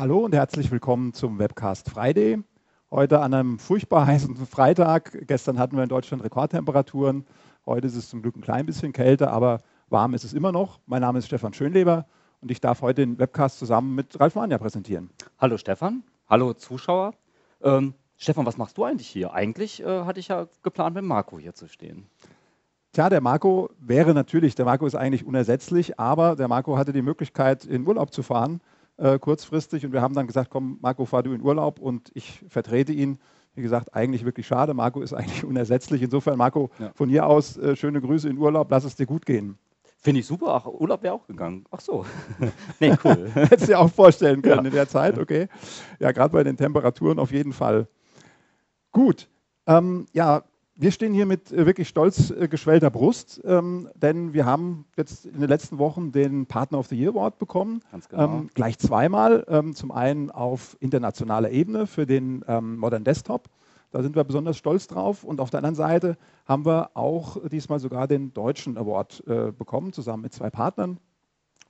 Hallo und herzlich willkommen zum Webcast Friday. Heute an einem furchtbar heißen Freitag. Gestern hatten wir in Deutschland Rekordtemperaturen. Heute ist es zum Glück ein klein bisschen kälter, aber warm ist es immer noch. Mein Name ist Stefan Schönleber und ich darf heute den Webcast zusammen mit Ralf Manja präsentieren. Hallo Stefan, hallo Zuschauer. Ähm, Stefan, was machst du eigentlich hier? Eigentlich äh, hatte ich ja geplant, mit Marco hier zu stehen. Tja, der Marco wäre natürlich, der Marco ist eigentlich unersetzlich, aber der Marco hatte die Möglichkeit, in Urlaub zu fahren äh, kurzfristig. Und wir haben dann gesagt, komm, Marco, fahr du in Urlaub und ich vertrete ihn. Wie gesagt, eigentlich wirklich schade. Marco ist eigentlich unersetzlich. Insofern, Marco, ja. von hier aus äh, schöne Grüße in Urlaub. Lass es dir gut gehen. Finde ich super. Ach, Urlaub wäre auch gegangen. Ach so. nee, cool. Hättest du dir auch vorstellen können ja. in der Zeit, okay. Ja, gerade bei den Temperaturen auf jeden Fall. Gut. Ähm, ja, wir stehen hier mit äh, wirklich stolz äh, geschwellter Brust, ähm, denn wir haben jetzt in den letzten Wochen den Partner of the Year Award bekommen. Genau. Ähm, gleich zweimal. Ähm, zum einen auf internationaler Ebene für den Modern Desktop. Da sind wir besonders stolz drauf. Und auf der anderen Seite haben wir auch diesmal sogar den deutschen Award äh, bekommen, zusammen mit zwei Partnern.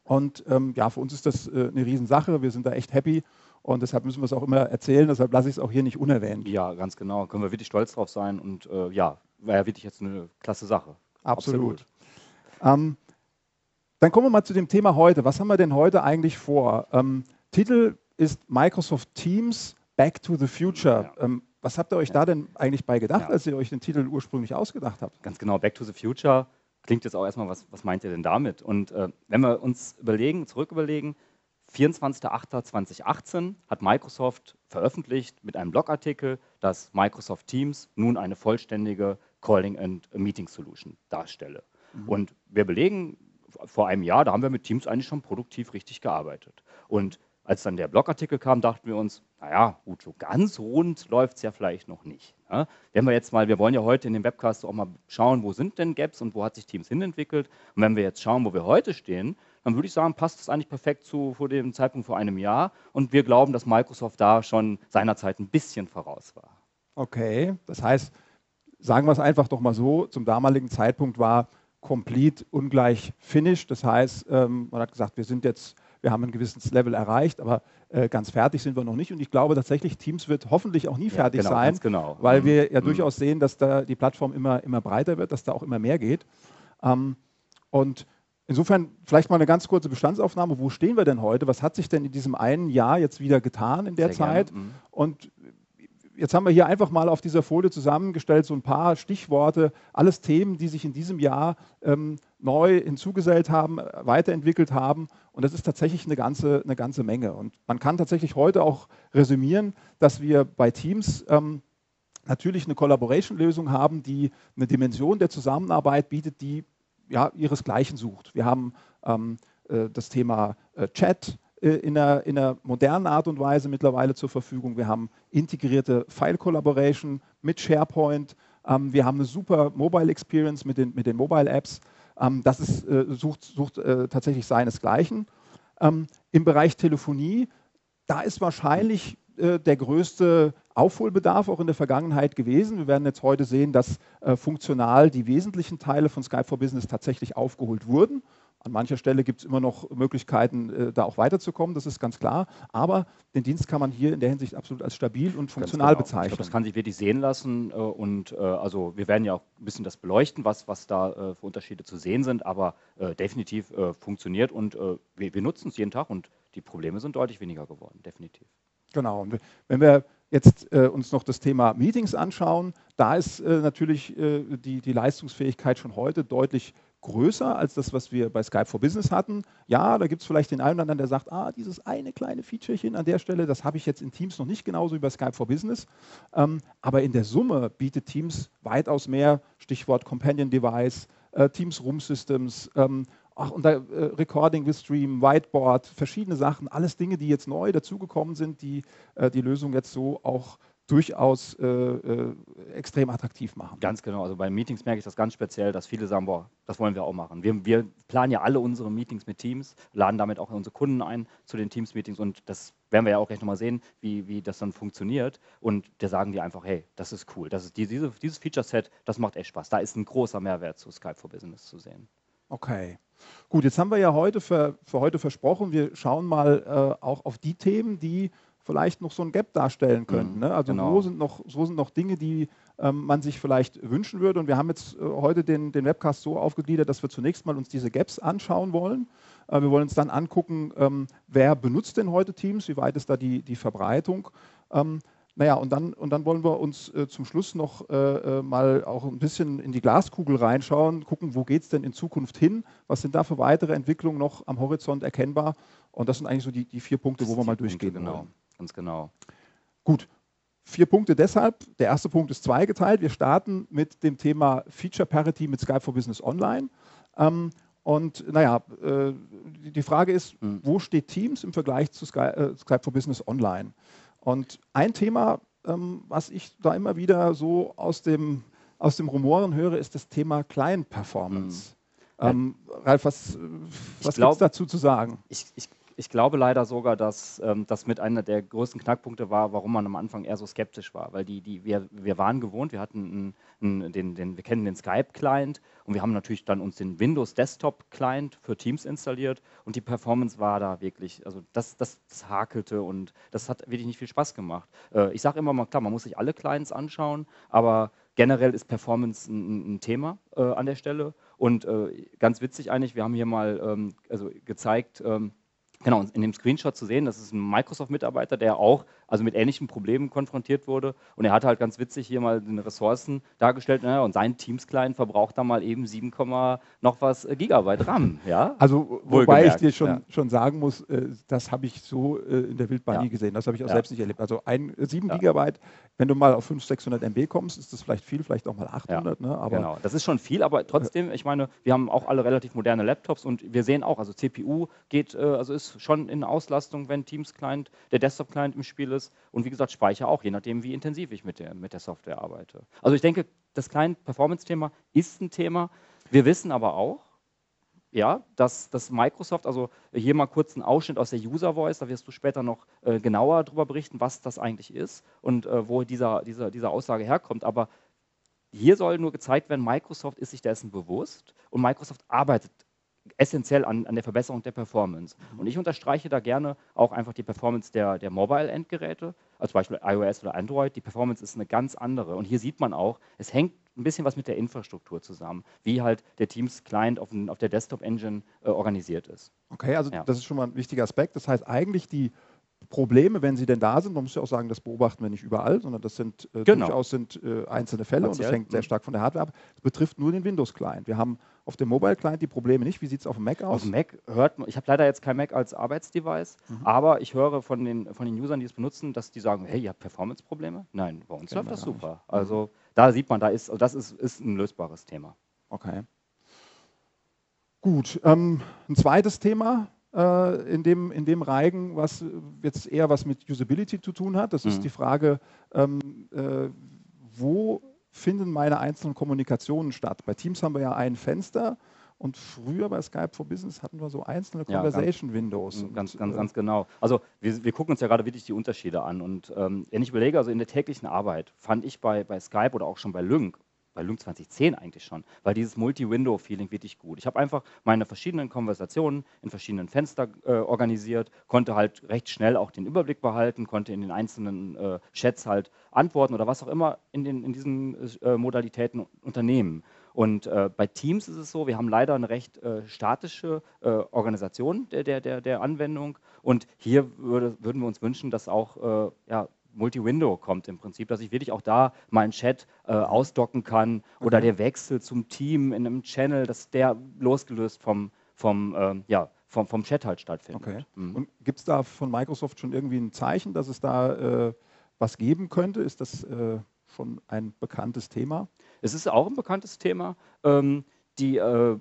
Und ja, für uns ist das eine Riesensache. Wir sind da echt happy und deshalb müssen wir es auch immer erzählen, deshalb lasse ich es auch hier nicht unerwähnt. Ja, ganz genau. Können wir wirklich stolz drauf sein und äh, ja, war ja wirklich jetzt eine klasse Sache. Absolut. Absolut. Ähm, dann kommen wir mal zu dem Thema heute. Was haben wir denn heute eigentlich vor? Ähm, Titel ist Microsoft Teams Back to the Future. Ja. Ähm, was habt ihr euch ja. da denn eigentlich bei gedacht, ja. als ihr euch den Titel ursprünglich ausgedacht habt? Ganz genau, Back to the Future klingt jetzt auch erstmal, was, was meint ihr denn damit? Und äh, wenn wir uns überlegen, zurück überlegen, 24.08.2018 hat Microsoft veröffentlicht mit einem Blogartikel, dass Microsoft Teams nun eine vollständige Calling and Meeting Solution darstelle. Mhm. Und wir belegen, vor einem Jahr, da haben wir mit Teams eigentlich schon produktiv richtig gearbeitet. Und als dann der Blogartikel kam, dachten wir uns, naja, gut, so ganz rund läuft es ja vielleicht noch nicht. Ne? Wenn wir jetzt mal, wir wollen ja heute in dem Webcast auch mal schauen, wo sind denn Gaps und wo hat sich Teams hinentwickelt. Und wenn wir jetzt schauen, wo wir heute stehen, dann würde ich sagen, passt es eigentlich perfekt zu vor dem Zeitpunkt vor einem Jahr. Und wir glauben, dass Microsoft da schon seinerzeit ein bisschen voraus war. Okay, das heißt, sagen wir es einfach doch mal so, zum damaligen Zeitpunkt war Complete ungleich Finished. Das heißt, ähm, man hat gesagt, wir sind jetzt, wir haben ein gewisses Level erreicht, aber äh, ganz fertig sind wir noch nicht. Und ich glaube tatsächlich, Teams wird hoffentlich auch nie ja, fertig genau, sein, genau. weil mhm. wir ja mhm. durchaus sehen, dass da die Plattform immer, immer breiter wird, dass da auch immer mehr geht. Ähm, und Insofern vielleicht mal eine ganz kurze Bestandsaufnahme. Wo stehen wir denn heute? Was hat sich denn in diesem einen Jahr jetzt wieder getan in der Sehr Zeit? Mhm. Und jetzt haben wir hier einfach mal auf dieser Folie zusammengestellt so ein paar Stichworte, alles Themen, die sich in diesem Jahr ähm, neu hinzugesellt haben, weiterentwickelt haben. Und das ist tatsächlich eine ganze, eine ganze Menge. Und man kann tatsächlich heute auch resümieren, dass wir bei Teams ähm, natürlich eine Collaboration-Lösung haben, die eine Dimension der Zusammenarbeit bietet, die ja, ihresgleichen sucht. Wir haben ähm, äh, das Thema äh, Chat äh, in, einer, in, einer, modernen Art und Weise mittlerweile zur Verfügung. Wir haben integrierte File Collaboration mit SharePoint. Ähm, wir haben eine super Mobile Experience mit den, mit den Mobile Apps. Ähm, das ist, sucht, sucht tatsächlich seinesgleichen. Ähm, Im Bereich Telefonie, da ist wahrscheinlich der größte Aufholbedarf auch in der Vergangenheit gewesen. Wir werden jetzt heute sehen, dass äh, funktional die wesentlichen Teile von Skype for Business tatsächlich aufgeholt wurden. An mancher Stelle gibt es immer noch Möglichkeiten, äh, da auch weiterzukommen, das ist ganz klar. Aber den Dienst kann man hier in der Hinsicht absolut als stabil und funktional genau. bezeichnen. Ich glaube, das kann sich wirklich sehen lassen. Äh, und äh, also wir werden ja auch ein bisschen das beleuchten, was, was da äh, für Unterschiede zu sehen sind. Aber äh, definitiv funktioniert und wir, wir nutzen es jeden Tag und die Probleme sind deutlich weniger geworden, definitiv. Genau. Und wenn wir jetzt äh, uns noch das Thema Meetings anschauen, da ist äh, natürlich äh, die, die Leistungsfähigkeit schon heute deutlich größer als das, was wir bei Skype for Business hatten. Ja, da gibt es vielleicht den einen oder anderen, der sagt, ah, dieses eine kleine Featurechen an der Stelle, das habe ich jetzt in Teams noch nicht genauso wie bei Skype for Business. Ähm, aber in der Summe bietet Teams weitaus mehr, Stichwort Companion Device, äh, Teams Room Systems, ähm, ach, und da, äh, Recording with Stream, Whiteboard, verschiedene Sachen, alles Dinge, die jetzt neu dazugekommen sind, die äh, die Lösung jetzt so auch durchaus äh, äh, extrem attraktiv machen. Ganz genau. Also bei Meetings merke ich das ganz speziell, dass viele sagen, boah, das wollen wir auch machen. Wir, wir planen ja alle unsere Meetings mit Teams, laden damit auch unsere Kunden ein zu den Teams-Meetings und das werden wir ja auch gleich nochmal sehen, wie, wie das dann funktioniert. Und da sagen die einfach, hey, das ist cool. Das ist die, diese, dieses Feature-Set, das macht echt Spaß. Da ist ein großer Mehrwert zu Skype for Business zu sehen. Okay. Gut, jetzt haben wir ja heute für, für heute versprochen, wir schauen mal äh, auch auf die Themen, die vielleicht noch so ein Gap darstellen könnten. Mhm, ne? Also genau. wo, sind noch, wo sind noch Dinge, die ähm, man sich vielleicht wünschen würde? Und wir haben jetzt äh, heute den, den Webcast so aufgegliedert, dass wir zunächst mal uns diese Gaps anschauen wollen. Äh, wir wollen uns dann angucken, ähm, wer benutzt denn heute Teams, wie weit ist da die, die Verbreitung. Ähm, naja, und dann, und dann wollen wir uns äh, zum Schluss noch äh, äh mal auch ein bisschen in die Glaskugel reinschauen, gucken, wo geht es denn in Zukunft hin, was sind da für weitere Entwicklungen noch am Horizont erkennbar. Und das sind eigentlich so die, die vier Punkte, wo wir mal durchgehen Punkte, genau. wollen ganz genau. Gut, vier Punkte deshalb. Der erste Punkt ist zweigeteilt. Wir starten mit dem Thema Feature Parity mit Skype for Business Online. Ähm, und naja, äh, die Frage ist, mhm. wo steht Teams im Vergleich zu Sky, äh, Skype for Business Online? Und ein Thema, ähm, was ich da immer wieder so aus dem, aus dem Rumoren höre, ist das Thema Client Performance. Mhm. Ähm, Ralf, was, was gibt es dazu zu sagen? Ich, ich ich glaube leider sogar, dass ähm, das mit einer der größten Knackpunkte war, warum man am Anfang eher so skeptisch war. Weil die, die, wir, wir waren gewohnt, wir hatten einen, einen, den, den, wir kennen den Skype-Client und wir haben natürlich dann uns den Windows Desktop-Client für Teams installiert und die Performance war da wirklich, also das, das, das hakelte und das hat wirklich nicht viel Spaß gemacht. Äh, ich sage immer mal, klar, man muss sich alle Clients anschauen, aber generell ist Performance ein, ein Thema äh, an der Stelle. Und äh, ganz witzig eigentlich, wir haben hier mal ähm, also gezeigt, ähm, Genau, in dem Screenshot zu sehen, das ist ein Microsoft-Mitarbeiter, der auch also mit ähnlichen Problemen konfrontiert wurde. Und er hat halt ganz witzig hier mal den Ressourcen dargestellt. Naja, und sein Teams-Client verbraucht da mal eben 7, noch was äh, Gigabyte RAM. Ja? Also, wobei ich dir schon, ja. schon sagen muss, äh, das habe ich so äh, in der Wildbahn ja. nie gesehen. Das habe ich auch ja. selbst nicht erlebt. Also ein, 7 Gigabyte, wenn du mal auf 500, 600 MB kommst, ist das vielleicht viel, vielleicht auch mal 800. Ne? Aber genau, das ist schon viel, aber trotzdem, ich meine, wir haben auch alle relativ moderne Laptops und wir sehen auch, also CPU geht, also ist schon in Auslastung, wenn Teams-Client, der Desktop-Client im Spiel ist ist. Und wie gesagt, Speicher auch, je nachdem, wie intensiv ich mit der, mit der Software arbeite. Also ich denke, das kleine Performance-Thema ist ein Thema. Wir wissen aber auch, ja, dass, dass Microsoft, also hier mal kurz ein Ausschnitt aus der User Voice, da wirst du später noch äh, genauer darüber berichten, was das eigentlich ist und äh, wo dieser, dieser, diese Aussage herkommt. Aber hier soll nur gezeigt werden, Microsoft ist sich dessen bewusst und Microsoft arbeitet essentiell an, an der Verbesserung der Performance. Mhm. Und ich unterstreiche da gerne auch einfach die Performance der, der Mobile-Endgeräte, also zum Beispiel iOS oder Android. Die Performance ist eine ganz andere. Und hier sieht man auch, es hängt ein bisschen was mit der Infrastruktur zusammen, wie halt der Teams-Client auf, auf, der Desktop-Engine äh, organisiert ist. Okay, also ja. das ist schon mal ein wichtiger Aspekt. Das heißt eigentlich die Probleme, wenn sie denn da sind, man muss ja auch sagen, das beobachten wir nicht überall, sondern das sind äh, genau. durchaus sind, äh, einzelne Fälle Partiell. und das hängt sehr mhm. stark von der Hardware ab. Das betrifft nur den Windows-Client. Wir haben auf dem Mobile-Client die Probleme nicht. Wie sieht es auf dem Mac aus? Auf dem Mac hört man, ich habe leider jetzt kein Mac als Arbeitsdevice, mhm. aber ich höre von den, von den Usern, die es benutzen, dass die sagen, hey, ihr habt Performance-Probleme? Nein, bei uns läuft das super. Nicht. Also mhm. da sieht man, da ist, also das ist, ist ein lösbares Thema. Okay. Gut, ähm, ein zweites Thema, in, dem, in dem Reigen, was jetzt eher was mit Usability zu tun hat. Das mhm. ist die Frage, ähm, äh, wo finden meine einzelnen Kommunikationen statt? Bei Teams haben wir ja ein Fenster. Und früher bei Skype for Business hatten wir so einzelne Conversation Windows. Ganz, ganz, ganz genau. Also wir, wir, gucken uns ja gerade wirklich die Unterschiede an. Und ähm, wenn ich überlege, also in der täglichen Arbeit fand ich bei, bei Skype oder auch schon bei Lync bei Lung 2010 eigentlich schon, weil dieses Multi-Window-Feeling wirklich gut. Ich habe einfach meine verschiedenen Konversationen in verschiedenen Fenstern äh, organisiert, konnte halt recht schnell auch den Überblick behalten, konnte in den einzelnen äh, Chats halt antworten oder was auch immer in, den, in diesen äh, Modalitäten unternehmen. Und äh, bei Teams ist es so, wir haben leider eine recht äh, statische äh, Organisation der, der, der, der Anwendung und hier würde, würden wir uns wünschen, dass auch ja, Multi-Window kommt im Prinzip, dass ich wirklich auch da meinen Chat äh, ausdocken kann oder okay. der Wechsel zum Team in einem Channel, dass der losgelöst vom, vom, ähm, ja, vom, vom Chat halt stattfindet. Okay. Mhm. Und gibt es da von Microsoft schon irgendwie ein Zeichen, dass es da äh, was geben könnte? Ist das äh, schon ein bekanntes Thema? Es ist auch ein bekanntes Thema. Ähm, die äh,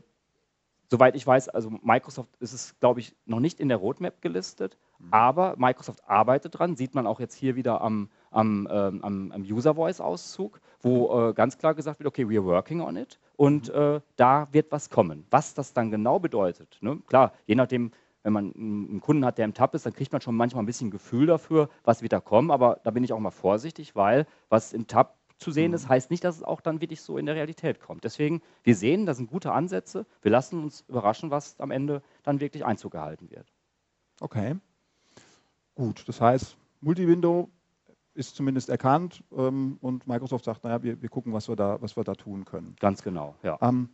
Soweit ich weiß, also Microsoft ist es, glaube ich, noch nicht in der Roadmap gelistet, mhm. Aber Microsoft arbeitet dran, sieht man auch jetzt hier wieder am, am, ähm, am, am User Voice Auszug, wo äh, ganz klar gesagt wird, okay, we are working on it und mhm. äh, da wird was kommen. Was das dann genau bedeutet, ne? klar, je nachdem, wenn man einen Kunden hat, der im Tab ist, dann kriegt man schon manchmal ein bisschen Gefühl dafür, was wird da kommen, aber da bin ich auch mal vorsichtig, weil was im Tab zu sehen ist, heißt nicht, dass es auch dann wirklich so in der Realität kommt. Deswegen, wir sehen, das sind gute Ansätze. Wir lassen uns überraschen, was am Ende dann wirklich Einzug gehalten wird. Okay. Gut, das heißt, Multi-Window ist zumindest erkannt ähm, und Microsoft sagt, naja, wir, wir gucken, was wir, da, was wir da tun können. Ganz genau, ja. Ähm,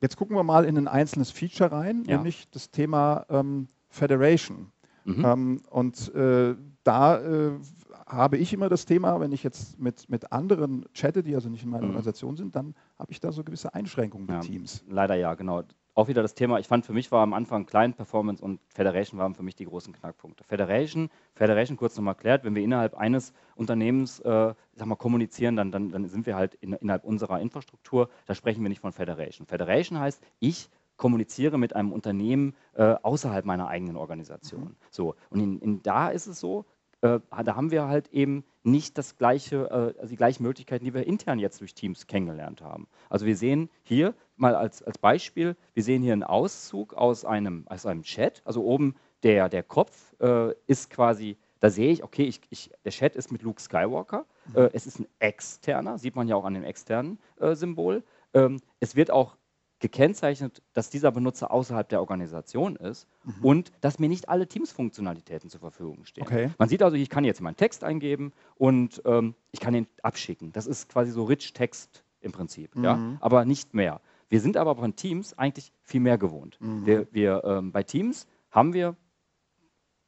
jetzt gucken wir mal in ein einzelnes Feature rein, ja. nämlich das Thema ähm, Federation. Mhm. Ähm, und äh, da äh, habe ich immer das Thema, wenn ich jetzt mit, mit anderen chatte, die also nicht in meiner mhm. Organisation sind, dann habe ich da so gewisse Einschränkungen mit ja, Teams. Leider ja, genau. Auch wieder das Thema, ich fand für mich war am Anfang Client Performance und Federation waren für mich die großen Knackpunkte. Federation, Federation kurz nochmal erklärt, wenn wir innerhalb eines Unternehmens äh, sag mal, kommunizieren, dann, dann, dann sind wir halt in, innerhalb unserer Infrastruktur, da sprechen wir nicht von Federation. Federation heißt, ich kommuniziere mit einem Unternehmen äh, außerhalb meiner eigenen Organisation. Mhm. So, und in, in, da ist es so, äh, da haben wir halt eben nicht das gleiche, äh, also die gleichen Möglichkeiten, die wir intern jetzt durch Teams kennengelernt haben. Also wir sehen hier mal als, als Beispiel, wir sehen hier einen Auszug aus einem, aus einem Chat. Also oben der, der Kopf äh, ist quasi, da sehe ich, okay, ich, ich, der Chat ist mit Luke Skywalker. Mhm. Äh, es ist ein externer, sieht man ja auch an dem externen äh, Symbol. Ähm, es wird auch gekennzeichnet, dass dieser Benutzer außerhalb der Organisation ist mhm. und dass mir nicht alle Teams-Funktionalitäten zur Verfügung stehen. Okay. Man sieht also, ich kann jetzt meinen Text eingeben und ähm, ich kann ihn abschicken. Das ist quasi so Rich Text im Prinzip, mhm. ja? aber nicht mehr. Wir sind aber von Teams eigentlich viel mehr gewohnt. Mhm. Wir, wir ähm, bei Teams haben wir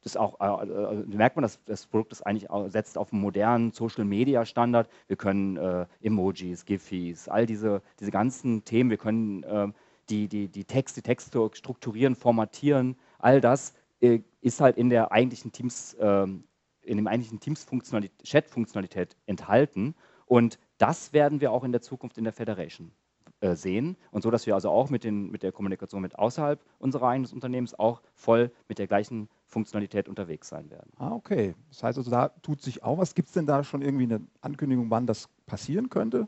das auch, äh, äh, merkt man, dass das Produkt ist eigentlich setzt auf einen modernen Social Media Standard. Wir können äh, Emojis, Gifis, all diese, diese ganzen Themen, wir können äh, die, die, die Texte, die Texte strukturieren, formatieren, all das äh, ist halt in der eigentlichen Teams, ähm, in dem eigentlichen Teams-Funktionalität, Chat-Funktionalität enthalten. Und das werden wir auch in der Zukunft in der Federation sehen und so, dass wir also auch mit, den, mit der Kommunikation mit außerhalb unseres eigenen Unternehmens auch voll mit der gleichen Funktionalität unterwegs sein werden. Ah, okay. Das heißt also, da tut sich auch was. Gibt es denn da schon irgendwie eine Ankündigung, wann das passieren könnte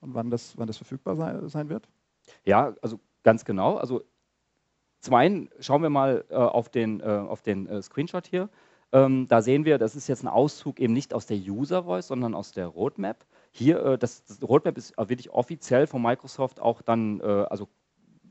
und wann das, wann das verfügbar sein, sein wird? Ja, also ganz genau. Also zum einen schauen wir mal äh, auf den, äh, auf den äh, Screenshot hier. Ähm, da sehen wir, das ist jetzt ein Auszug eben nicht aus der User Voice, sondern aus der Roadmap. Hier, äh, das, das, Roadmap ist wirklich offiziell von Microsoft auch dann, äh, also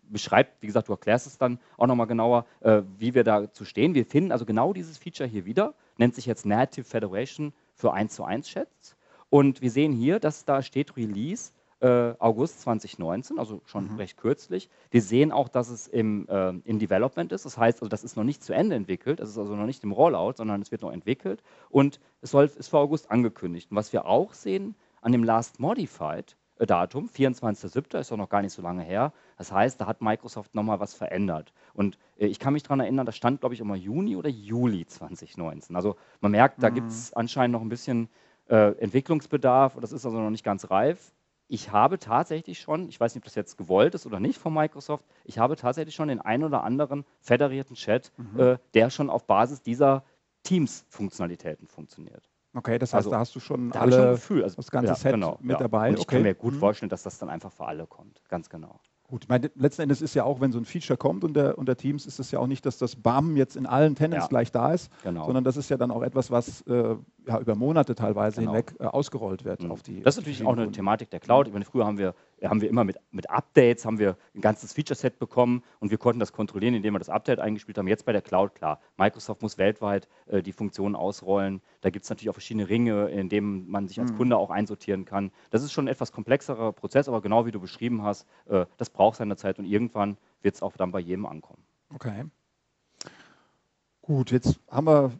beschreibt, wie gesagt, du erklärst es dann auch nochmal genauer, äh, wie wir dazu stehen. Wir finden also genau dieses Feature hier wieder, nennt sich jetzt Native Federation für 1 zu 1 Chats. Und wir sehen hier, dass da steht Release äh, August 2019, also schon mhm. recht kürzlich. Wir sehen auch, dass es im, äh, in Development ist. Das heißt, also das ist noch nicht zu Ende entwickelt. Das ist also noch nicht im Rollout, sondern es wird noch entwickelt. Und es soll, ist für August angekündigt. Und was wir auch sehen an dem Last Modified äh, Datum, 24.07., ist auch noch gar nicht so lange her. Das heißt, da hat Microsoft nochmal was verändert. Und äh, ich kann mich daran erinnern, das stand, glaube ich, immer Juni oder Juli 2019. Also man merkt, mhm. da gibt es anscheinend noch ein bisschen äh, Entwicklungsbedarf. Das ist also noch nicht ganz reif ich habe tatsächlich schon, ich weiß nicht, ob das jetzt gewollt ist oder nicht von Microsoft, ich habe tatsächlich schon den ein oder anderen federierten Chat, mhm. äh, der schon auf Basis dieser Teams-Funktionalitäten funktioniert. Okay, das heißt, also, da hast du schon alle, schon Gefühl, also, das ganze ja, Set genau, mit ja. dabei. Und ich okay. kann mir gut mhm. vorstellen, dass das dann einfach für alle kommt, ganz genau. Gut, ich meine, letzten Endes ist ja auch, wenn so ein Feature kommt unter, unter Teams, ist es ja auch nicht, dass das BAM jetzt in allen Tenants ja. gleich da ist, genau. sondern das ist ja dann auch etwas, was äh, ja, über Monate teilweise genau. hinweg äh, ausgerollt wird mhm. auf die. Das ist natürlich auch eine Kunden. Thematik der Cloud. Ich meine, früher haben wir, haben wir immer mit, mit Updates haben wir ein ganzes Feature-Set bekommen und wir konnten das kontrollieren, indem wir das Update eingespielt haben. Jetzt bei der Cloud, klar, Microsoft muss weltweit äh, die Funktionen ausrollen. Da gibt es natürlich auch verschiedene Ringe, in denen man sich als mhm. Kunde auch einsortieren kann. Das ist schon ein etwas komplexerer Prozess, aber genau wie du beschrieben hast, äh, das braucht seine Zeit und irgendwann wird es auch dann bei jedem ankommen. Okay. Gut, jetzt haben wir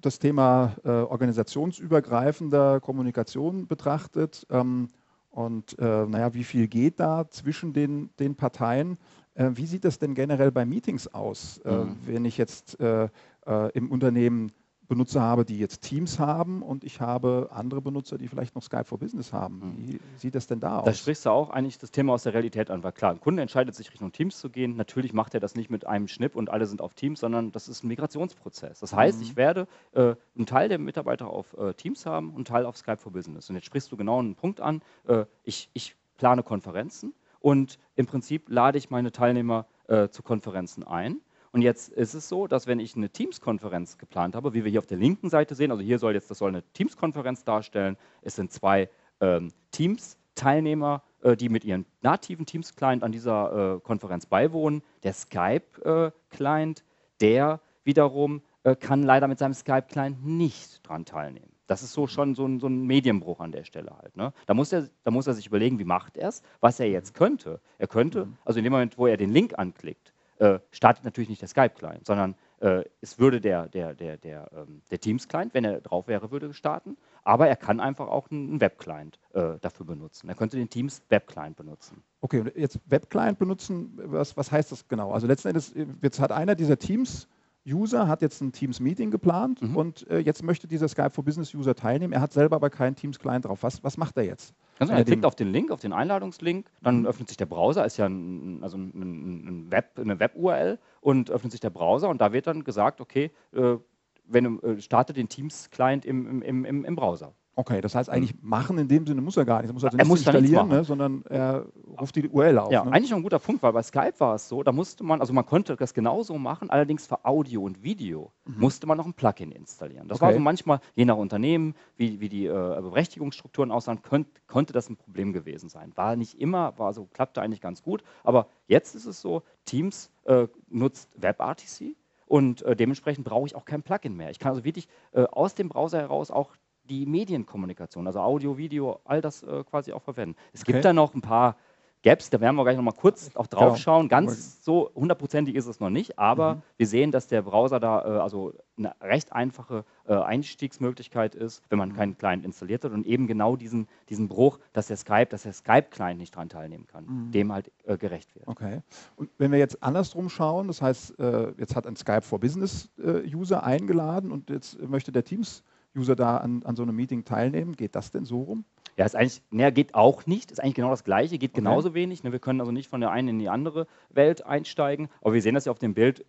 das Thema äh, organisationsübergreifender Kommunikation betrachtet. Ähm, und äh, naja, wie viel geht da zwischen den, den Parteien? Äh, wie sieht das denn generell bei Meetings aus, äh, mhm. wenn ich jetzt äh, äh, im Unternehmen Benutzer habe, die jetzt Teams haben und ich habe andere Benutzer, die vielleicht noch Skype for Business haben. Hm. Wie sieht das denn da aus? Da sprichst du auch eigentlich das Thema aus der Realität an, weil klar, ein Kunde entscheidet sich Richtung Teams zu gehen. Natürlich macht er das nicht mit einem Schnipp und alle sind auf Teams, sondern das ist ein Migrationsprozess. Das heißt, mhm. ich werde äh, einen Teil der Mitarbeiter auf äh, Teams haben und einen Teil auf Skype for Business. Und jetzt sprichst du genau einen Punkt an. Äh, ich, ich plane Konferenzen und im Prinzip lade ich meine Teilnehmer äh, zu Konferenzen ein. Und jetzt ist es so, dass wenn ich eine Teams-Konferenz geplant habe, wie wir hier auf der linken Seite sehen, also hier soll jetzt, das soll eine Teams-Konferenz darstellen, es sind zwei ähm, Teams-Teilnehmer, äh, die mit ihrem nativen Teams-Client an dieser äh, Konferenz beiwohnen. Der Skype-Client, der wiederum äh, kann leider mit seinem Skype-Client nicht daran teilnehmen. Das ist so schon so ein, so ein Medienbruch an der Stelle halt. Ne? Da, muss er, da muss er sich überlegen, wie macht er es, was er jetzt könnte. Er könnte, mhm. also in dem Moment, wo er den Link anklickt, äh, startet natürlich nicht der Skype-Client, sondern äh, es würde der, der, der, der, ähm, der Teams-Client, wenn er drauf wäre, würde starten. Aber er kann einfach auch einen Web-Client äh, dafür benutzen. Er könnte den Teams Web-Client benutzen. Okay, und jetzt Web-Client benutzen, was, was heißt das genau? Also letzten Endes, jetzt hat einer dieser Teams User hat jetzt ein Teams-Meeting geplant mhm. und äh, jetzt möchte dieser Skype for Business-User teilnehmen. Er hat selber aber keinen Teams-Client drauf. Was, was macht er jetzt? Also er klickt auf den Link, auf den Einladungslink, dann mhm. öffnet sich der Browser, ist ja ein, also ein, ein Web, eine Web-URL und öffnet sich der Browser und da wird dann gesagt, okay, äh, wenn, äh, starte den Teams-Client im, im, im, im Browser. Okay, das heißt eigentlich machen in dem Sinne muss er gar nicht. Er muss also er muss installieren, ne, sondern er ruft die URL auf. Ja, ne? eigentlich ein guter Punkt, weil bei Skype war es so, da musste man, also man konnte das genauso machen, allerdings für Audio und Video mhm. musste man noch ein Plugin installieren. Das okay. war so manchmal, je nach Unternehmen, wie, wie die äh, Berechtigungsstrukturen aussahen, könnt, konnte das ein Problem gewesen sein. War nicht immer, war so, klappte eigentlich ganz gut, aber jetzt ist es so, Teams äh, nutzt WebRTC und äh, dementsprechend brauche ich auch kein Plugin mehr. Ich kann also wirklich äh, aus dem Browser heraus auch die Medienkommunikation, also Audio, Video, all das äh, quasi auch verwenden. Es okay. gibt da noch ein paar Gaps, da werden wir gleich noch mal kurz auch drauf schauen. Ganz so hundertprozentig ist es noch nicht, aber mhm. wir sehen, dass der Browser da äh, also eine recht einfache äh, Einstiegsmöglichkeit ist, wenn man mhm. keinen Client installiert hat und eben genau diesen, diesen Bruch, dass der Skype, dass der Skype-Client nicht daran teilnehmen kann, mhm. dem halt äh, gerecht wird. Okay. Und wenn wir jetzt andersrum schauen, das heißt, äh, jetzt hat ein Skype for Business äh, User eingeladen und jetzt möchte der Teams User da an, an so einem Meeting teilnehmen. Geht das denn so rum? Ja, ist eigentlich, ne, geht auch nicht. Ist eigentlich genau das Gleiche, geht okay. genauso wenig. Ne, wir können also nicht von der einen in die andere Welt einsteigen. Aber wir sehen das ja auf dem Bild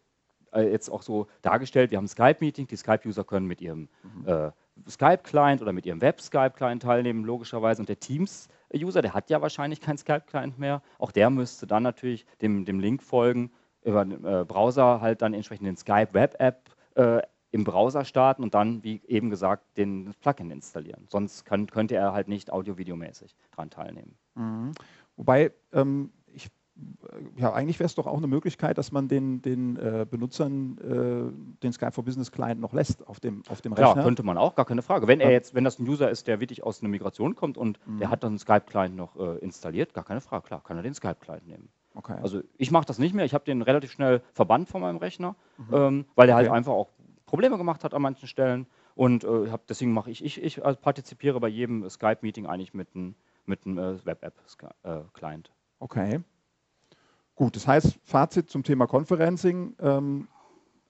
äh, jetzt auch so dargestellt. Wir haben ein Skype-Meeting. Die Skype-User können mit ihrem mhm. äh, Skype-Client oder mit ihrem Web-Skype-Client teilnehmen, logischerweise. Und der Teams-User, der hat ja wahrscheinlich keinen Skype-Client mehr. Auch der müsste dann natürlich dem, dem Link folgen, über den äh, Browser halt dann entsprechend den Skype-Web-App äh, im Browser starten und dann, wie eben gesagt, den Plugin installieren. Sonst kann, könnte er halt nicht audio-videomäßig daran teilnehmen. Mhm. Wobei, ähm, ich, ja, eigentlich wäre es doch auch eine Möglichkeit, dass man den, den äh, Benutzern äh, den Skype for Business Client noch lässt auf dem, auf dem Rechner. Ja, könnte man auch, gar keine Frage. Wenn er jetzt, wenn das ein User ist, der wirklich aus einer Migration kommt und mhm. der hat dann einen Skype-Client noch äh, installiert, gar keine Frage, klar, kann er den Skype-Client nehmen. Okay. Also ich mache das nicht mehr, ich habe den relativ schnell verbannt von meinem Rechner, mhm. ähm, weil der halt okay. halt einfach auch Probleme gemacht hat an manchen Stellen. Und äh, hab, deswegen mache ich, ich, ich also partizipiere bei jedem Skype-Meeting eigentlich mit einem mit äh, Web-App-Client. Äh, okay. Gut, das heißt, Fazit zum Thema Conferencing. Ähm,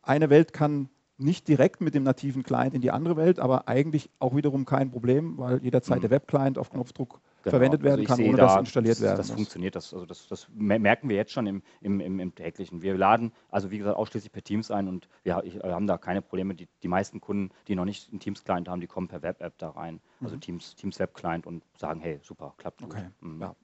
eine Welt kann nicht direkt mit dem nativen Client in die andere Welt, aber eigentlich auch wiederum kein Problem, weil jederzeit mhm. der Web-Client auf Knopfdruck genau. verwendet werden also kann, ohne da, dass installiert das, werden Das muss. funktioniert, das, also das, das, merken wir jetzt schon im, im, im, im, täglichen. Wir laden, also wie gesagt, ausschließlich per Teams ein und wir ich, haben da keine Probleme. Die, die meisten Kunden, die noch nicht einen Teams-Client haben, die kommen per Web-App da rein, also mhm. Teams, Teams Web-Client und sagen, hey, super, klappt okay. gut. Mhm. Ja.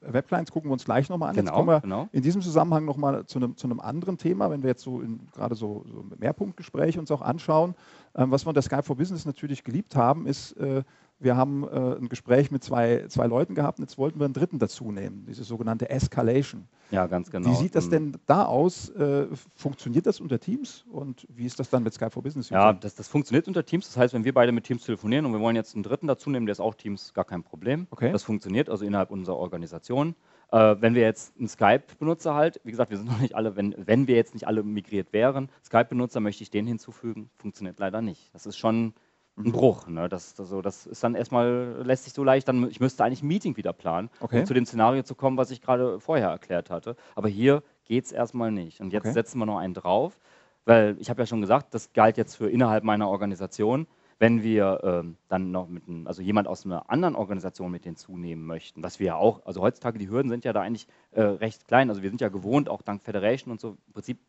Webclients gucken wir uns gleich nochmal an. Genau, jetzt kommen wir genau. in diesem Zusammenhang nochmal zu einem, zu einem anderen Thema, wenn wir jetzt so gerade so, so Mehrpunktgespräche uns auch anschauen. Ähm, was wir unter Skype for Business natürlich geliebt haben, ist äh, wir haben äh, ein Gespräch mit zwei, zwei Leuten gehabt und jetzt wollten wir einen dritten dazu nehmen, diese sogenannte Escalation. Ja, ganz genau. Wie sieht das mhm. denn da aus? Äh, funktioniert das unter Teams und wie ist das dann mit Skype for Business? Ja, das, das funktioniert unter Teams. Das heißt, wenn wir beide mit Teams telefonieren und wir wollen jetzt einen dritten dazu nehmen, der ist auch Teams, gar kein Problem. Okay. Das funktioniert also innerhalb unserer Organisation. Äh, wenn wir jetzt einen Skype-Benutzer halt, wie gesagt, wir sind noch nicht alle, wenn, wenn wir jetzt nicht alle migriert wären, Skype-Benutzer möchte ich den hinzufügen, funktioniert leider nicht. Das ist schon ein mhm. Bruch. Ne? Das, das, das ist dann erstmal, lässt sich so leicht, dann, ich müsste eigentlich ein Meeting wieder planen, okay. um zu dem Szenario zu kommen, was ich gerade vorher erklärt hatte. Aber hier geht es erstmal nicht. Und jetzt okay. setzen wir noch einen drauf, weil ich habe ja schon gesagt, das galt jetzt für innerhalb meiner Organisation. Wenn wir ähm, dann noch mit einem, also jemand aus einer anderen Organisation mit hinzunehmen möchten, was wir ja auch, also heutzutage die Hürden sind ja da eigentlich äh, recht klein. Also wir sind ja gewohnt, auch dank Federation und so, im Prinzip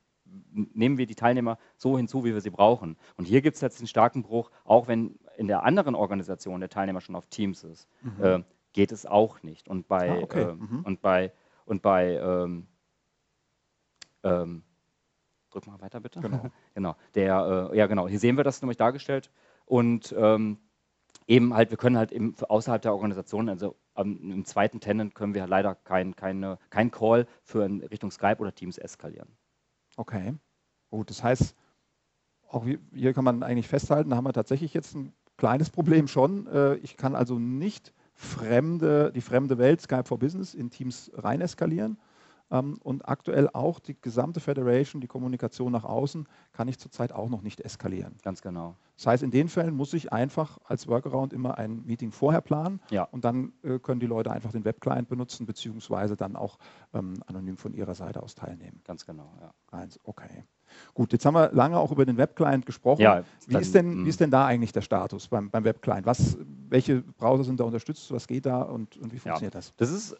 nehmen wir die Teilnehmer so hinzu, wie wir sie brauchen. Und hier gibt es jetzt einen starken Bruch, auch wenn in der anderen Organisation der Teilnehmer schon auf Teams ist, mhm. äh, geht es auch nicht. Und bei, ah, okay. äh, mhm. und bei, und bei ähm, ähm, drück mal weiter bitte. Genau. genau. Der, äh, ja genau, hier sehen wir das nämlich dargestellt. Und ähm, eben halt, wir können halt eben außerhalb der Organisation, also ähm, im zweiten Tenant können wir leider kein, keine, kein Call für in Richtung Skype oder Teams eskalieren. Okay, gut, das heißt, auch hier kann man eigentlich festhalten, da haben wir tatsächlich jetzt ein kleines Problem schon. Äh, ich kann also nicht fremde, die fremde Welt Skype for Business in Teams rein eskalieren. Ähm, und aktuell auch die gesamte Federation, die Kommunikation nach außen, kann ich zurzeit auch noch nicht eskalieren. Ganz genau. Das heißt, in den Fällen muss ich einfach als Workaround immer ein Meeting vorher planen ja. und dann äh, können die Leute einfach den Webclient benutzen, beziehungsweise dann auch ähm, anonym von ihrer Seite aus teilnehmen. Ganz genau, ja. Okay. Gut, jetzt haben wir lange auch über den Webclient gesprochen. Ja, wie, ist denn, wie ist denn da eigentlich der Status beim, beim Webclient? Was, welche Browser sind da unterstützt? Was geht da und, und wie funktioniert ja, das? Das ist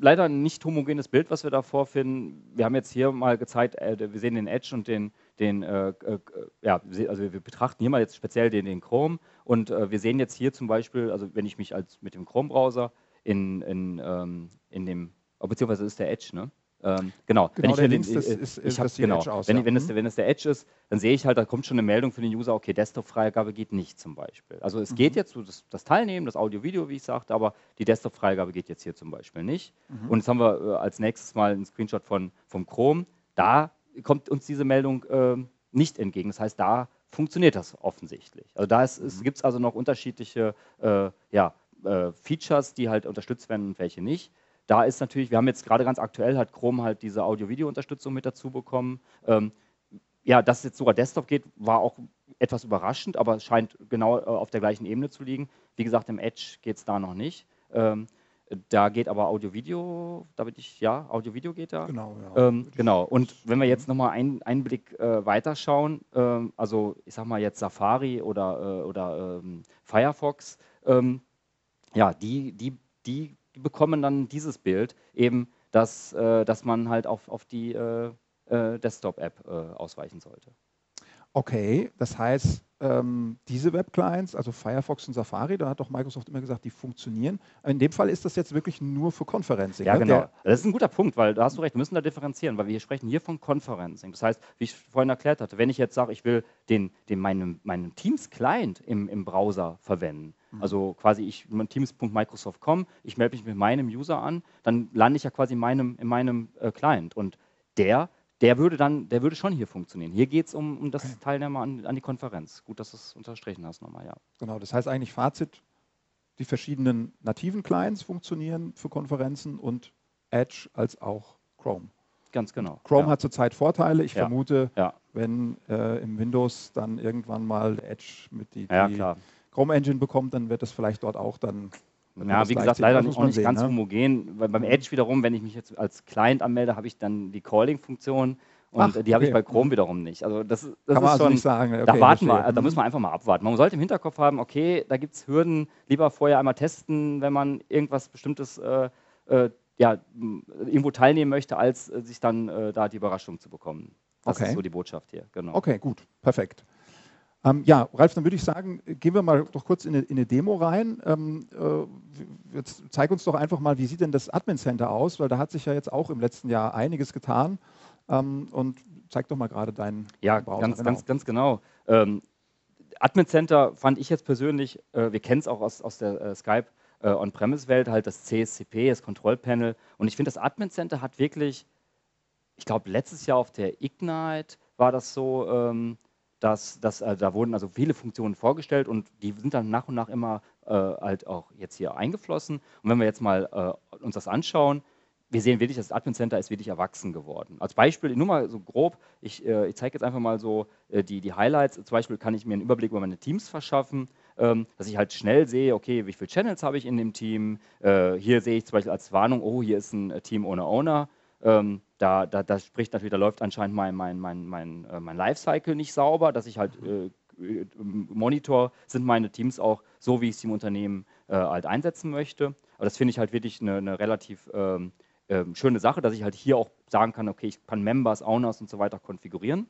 leider ein nicht homogenes Bild, was wir da vorfinden. Wir haben jetzt hier mal gezeigt, äh, wir sehen den Edge und den, den äh, äh, ja, also wir betrachten hier mal jetzt speziell den, den Chrome und äh, wir sehen jetzt hier zum Beispiel, also wenn ich mich als mit dem Chrome-Browser in, in, ähm, in dem, beziehungsweise ist der Edge, ne? Ähm, genau, genau, wenn ich, den, das ist, ich hab, genau, aus, wenn, ja. wenn, es, mhm. wenn es der Edge ist, dann sehe ich halt, da kommt schon eine Meldung für den User, okay, Desktop-Freigabe geht nicht zum Beispiel. Also es mhm. geht jetzt, das, das Teilnehmen, das Audio-Video, wie ich sagte, aber die Desktop-Freigabe geht jetzt hier zum Beispiel nicht. Mhm. Und jetzt haben wir äh, als nächstes mal einen Screenshot von, vom Chrome. Da kommt uns diese Meldung äh, nicht entgegen. Das heißt, da funktioniert das offensichtlich. Also da mhm. gibt es also noch unterschiedliche äh, ja, äh, Features, die halt unterstützt werden und welche nicht da ist natürlich, wir haben jetzt gerade ganz aktuell, hat Chrome halt diese Audio-Video-Unterstützung mit dazu bekommen. Ähm, ja, dass es jetzt sogar Desktop geht, war auch etwas überraschend, aber es scheint genau äh, auf der gleichen Ebene zu liegen. Wie gesagt, im Edge geht es da noch nicht. Ähm, da geht aber Audio-Video, da bin ich, ja, Audio-Video geht da. Genau, ja. Ähm, genau. Und wenn wir jetzt nochmal einen, einen Blick äh, weiterschauen, ähm, also ich sag mal jetzt Safari oder, äh, oder ähm, Firefox, ähm, ja, die, die, die bekommen dann dieses Bild, eben, dass, äh, dass man halt auf, auf die äh, äh, Desktop-App äh, ausweichen sollte. Okay, das heißt, ähm, diese Webclients, also Firefox und Safari, da hat doch Microsoft immer gesagt, die funktionieren. In dem Fall ist das jetzt wirklich nur für Conferencing. Ja, ne? genau. Der das ist ein guter Punkt, weil da hast du recht, wir müssen da differenzieren, weil wir sprechen hier von Conferencing. Das heißt, wie ich vorhin erklärt hatte, wenn ich jetzt sage, ich will den, den meinen, meinen Teams-Client im, im Browser verwenden. Also quasi ich teams.microsoft.com, ich melde mich mit meinem User an, dann lande ich ja quasi in meinem, in meinem äh, Client und der der würde dann, der würde schon hier funktionieren. Hier geht es um, um das okay. Teilnehmer an, an, die Konferenz. Gut, dass du es unterstrichen hast nochmal, ja. Genau, das heißt eigentlich Fazit, die verschiedenen nativen Clients funktionieren für Konferenzen und Edge als auch Chrome. Ganz genau. Chrome ja. hat zurzeit Vorteile. Ich ja. vermute, ja. wenn äh, im Windows dann irgendwann mal Edge mit die, die Chrome Engine bekommt, dann wird es vielleicht dort auch dann ja, wie gesagt, leider nicht, nicht sehen, ganz ne? homogen. Weil beim Edge wiederum, wenn ich mich jetzt als Client anmelde, habe ich dann die Calling-Funktion und Ach, die habe ich bei Chrome wiederum nicht. Also das, das Kann ist also schon, nicht sagen. Okay, da warten wir, da müssen wir einfach mal abwarten. Man sollte im Hinterkopf haben, okay, da gibt es Hürden, lieber vorher einmal testen, wenn man irgendwas Bestimmtes äh, äh, ja, irgendwo teilnehmen möchte, als äh, sich dann äh, da die Überraschung zu bekommen. Das okay. ist so die Botschaft hier. Genau. Okay, gut, perfekt. Ähm, ja, Ralf, dann würde ich sagen, gehen wir mal doch kurz in eine, in eine Demo rein. Ähm, äh, jetzt zeig uns doch einfach mal, wie sieht denn das Admin Center aus, weil da hat sich ja jetzt auch im letzten Jahr einiges getan. Ähm, und zeig doch mal gerade deinen Ja, Browser. ganz, genau. ganz, ganz genau. Ähm, Admin Center fand ich jetzt persönlich, äh, wir kennen es auch aus, aus der äh, Skype äh, On-Premise-Welt, halt das CSCP, das Kontrollpanel. Und ich finde, das Admin Center hat wirklich, ich glaube, letztes Jahr auf der Ignite war das so, ähm, dass, dass äh, da wurden also viele Funktionen vorgestellt und die sind dann nach und nach immer äh, halt auch jetzt hier eingeflossen. Und wenn wir jetzt mal äh, uns das anschauen, wir sehen wirklich, das Admin Center ist wirklich erwachsen geworden. Als Beispiel, nur mal so grob, ich, äh, ich zeige jetzt einfach mal so äh, die, die Highlights. Zum Beispiel kann ich mir einen Überblick über meine Teams verschaffen, ähm, dass ich halt schnell sehe, okay, wie viele Channels habe ich in dem Team. Äh, hier sehe ich zum Beispiel als Warnung, oh, hier ist ein Team ohne Owner. Ähm, da, da, da, spricht natürlich, da läuft anscheinend mein, mein, mein, mein, äh, mein Lifecycle nicht sauber, dass ich halt äh, monitor, sind meine Teams auch so, wie ich sie im Unternehmen äh, halt einsetzen möchte. Aber das finde ich halt wirklich eine, eine relativ ähm, äh, schöne Sache, dass ich halt hier auch sagen kann, okay, ich kann Members, Owners und so weiter konfigurieren.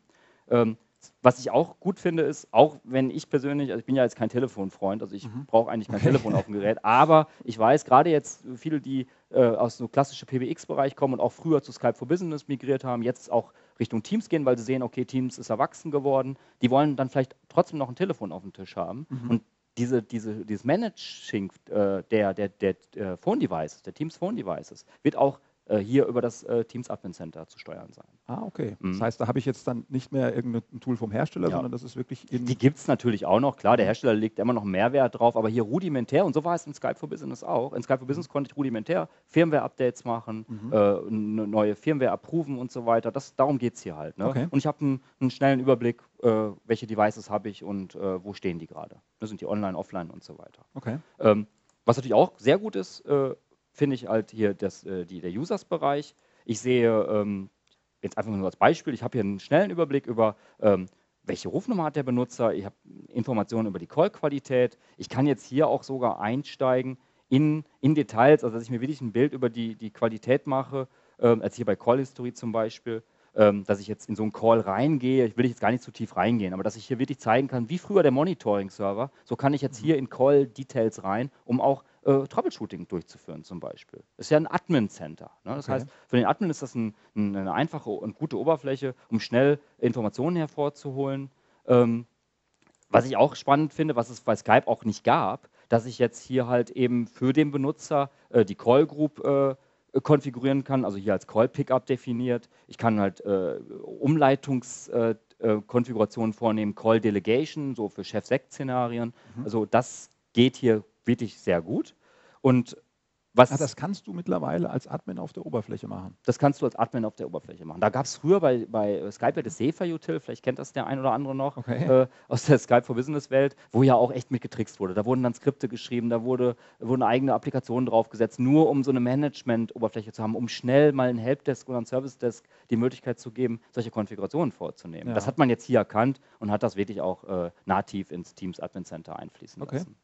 Ähm, was ich auch gut finde, ist, auch wenn ich persönlich, also ich bin ja jetzt kein Telefonfreund, also ich mhm. brauche eigentlich kein Telefon auf dem Gerät, aber ich weiß, gerade jetzt viele, die äh, aus so klassischen PBX-Bereich kommen und auch früher zu Skype for Business migriert haben, jetzt auch Richtung Teams gehen, weil sie sehen, okay, Teams ist erwachsen geworden, die wollen dann vielleicht trotzdem noch ein Telefon auf dem Tisch haben. Mhm. Und diese, diese, dieses Managing äh, der, der, der, der Phone Devices, der Teams Phone Devices, wird auch äh, hier über das äh, Teams Admin Center zu steuern sein. Ah, okay. Mhm. Das heißt, da habe ich jetzt dann nicht mehr irgendein Tool vom Hersteller, ja. sondern das ist wirklich in. Die gibt es natürlich auch noch, klar, der mhm. Hersteller legt immer noch Mehrwert drauf, aber hier rudimentär, und so war es in Skype for Business auch. In Skype for Business konnte ich rudimentär Firmware-Updates machen, mhm. äh, neue Firmware approven und so weiter. Das, darum geht es hier halt. Ne? Okay. Und ich habe einen, einen, schnellen Überblick, äh, welche Devices habe ich und äh, wo stehen die gerade. Das sind die online, offline und so weiter. Okay. Ähm, was natürlich auch sehr gut ist, äh, finde ich halt hier das, äh, die, der Users-Bereich. Ich sehe, ähm, jetzt einfach nur als Beispiel, ich habe hier einen schnellen Überblick über, ähm, welche Rufnummer hat der Benutzer, ich habe Informationen über die Call-Qualität. Ich kann jetzt hier auch sogar einsteigen in, in Details, also dass ich mir wirklich ein Bild über die, die Qualität mache, ähm, als hier bei Call-History zum Beispiel dass ich jetzt in so einen Call reingehe, ich will jetzt gar nicht zu tief reingehen, aber dass ich hier wirklich zeigen kann, wie früher der Monitoring-Server, so kann ich jetzt mhm. hier in Call-Details rein, um auch äh, Troubleshooting durchzuführen zum Beispiel. Das ist ja ein Admin-Center. Ne? Das okay. heißt, für den Admin ist das ein, ein, eine einfache und gute Oberfläche, um schnell Informationen hervorzuholen. Ähm, was ich auch spannend finde, was es bei Skype auch nicht gab, dass ich jetzt hier halt eben für den Benutzer äh, die Call Group äh, äh, konfigurieren kann, also hier als Call Pickup definiert. Ich kann halt äh, Umleitungskonfigurationen äh, äh vornehmen, Call Delegation, so für Chef-Sekt-Szenarien. Mhm. Also das geht hier wirklich sehr gut. Und was, ah, das kannst du mittlerweile als Admin auf der Oberfläche machen. Das kannst du als Admin auf der Oberfläche machen. Da gab es früher bei, bei Skype das Sefa Util, vielleicht kennt das der ein oder andere noch, okay. äh, aus der Skype for Business Welt, wo ja auch echt mitgetrickst wurde. Da wurden dann Skripte geschrieben, da wurde, wurden eigene Applikationen draufgesetzt, nur um so eine Management-Oberfläche zu haben, um schnell mal ein Helpdesk oder ein Service Desk die Möglichkeit zu geben, solche Konfigurationen vorzunehmen. Ja. Das hat man jetzt hier erkannt und hat das wirklich auch äh, nativ ins Teams Admin Center einfließen okay. lassen.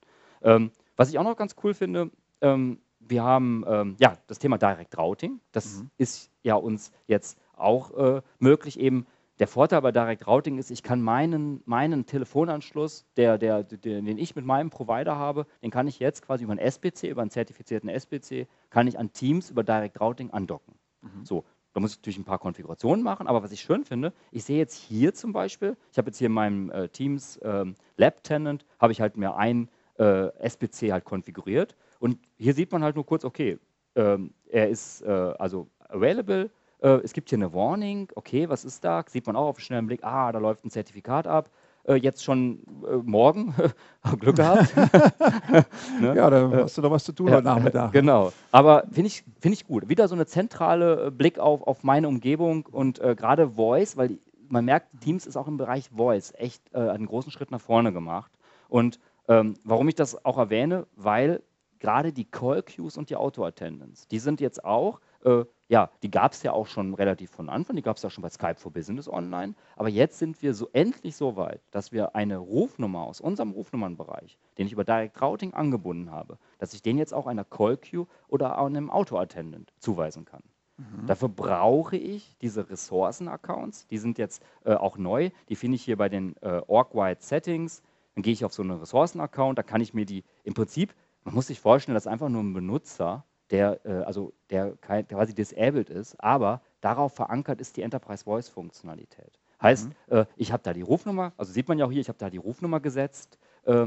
Ähm, was ich auch noch ganz cool finde, ähm, wir haben ähm, ja, das Thema Direct Routing. Das mhm. ist ja uns jetzt auch äh, möglich. Eben der Vorteil bei Direct Routing ist, ich kann meinen, meinen Telefonanschluss, der, der, der, den ich mit meinem Provider habe, den kann ich jetzt quasi über einen SBC, über einen zertifizierten SBC, kann ich an Teams über Direct Routing andocken. Mhm. So, da muss ich natürlich ein paar Konfigurationen machen, aber was ich schön finde, ich sehe jetzt hier zum Beispiel, ich habe jetzt hier in meinem äh, Teams ähm, Lab Tenant, habe ich halt mir ein äh, SBC halt konfiguriert und hier sieht man halt nur kurz, okay, ähm, er ist äh, also available, äh, es gibt hier eine Warning, okay, was ist da? Sieht man auch auf schnellen Blick, ah, da läuft ein Zertifikat ab. Äh, jetzt schon äh, morgen, Glück gehabt. ne? Ja, da hast du doch was zu tun heute Nachmittag. Genau, aber finde ich, find ich gut. Wieder so eine zentrale äh, Blick auf, auf meine Umgebung und äh, gerade Voice, weil die, man merkt, Teams ist auch im Bereich Voice echt einen großen Schritt nach vorne gemacht. Und ähm, warum ich das auch erwähne, weil gerade die Call Queues und die Auto Attendance, die sind jetzt auch, äh, ja, die gab es ja auch schon relativ von Anfang, die gab es ja schon bei Skype for Business online, aber jetzt sind wir so endlich so weit, dass wir eine Rufnummer aus unserem Rufnummernbereich, den ich über Direct Routing angebunden habe, dass ich den jetzt auch einer Call Queue oder einem Auto Attendant zuweisen kann. Mhm. Dafür brauche ich diese Ressourcen-Accounts, die sind jetzt äh, auch neu, die finde ich hier bei den äh, Org-Wide Settings, dann gehe ich auf so einen Ressourcen-Account, da kann ich mir die im Prinzip man muss sich vorstellen, das ist einfach nur ein Benutzer, der, äh, also der quasi disabled ist, aber darauf verankert ist die Enterprise Voice Funktionalität. Heißt, mhm. äh, ich habe da die Rufnummer, also sieht man ja auch hier, ich habe da die Rufnummer gesetzt. Äh,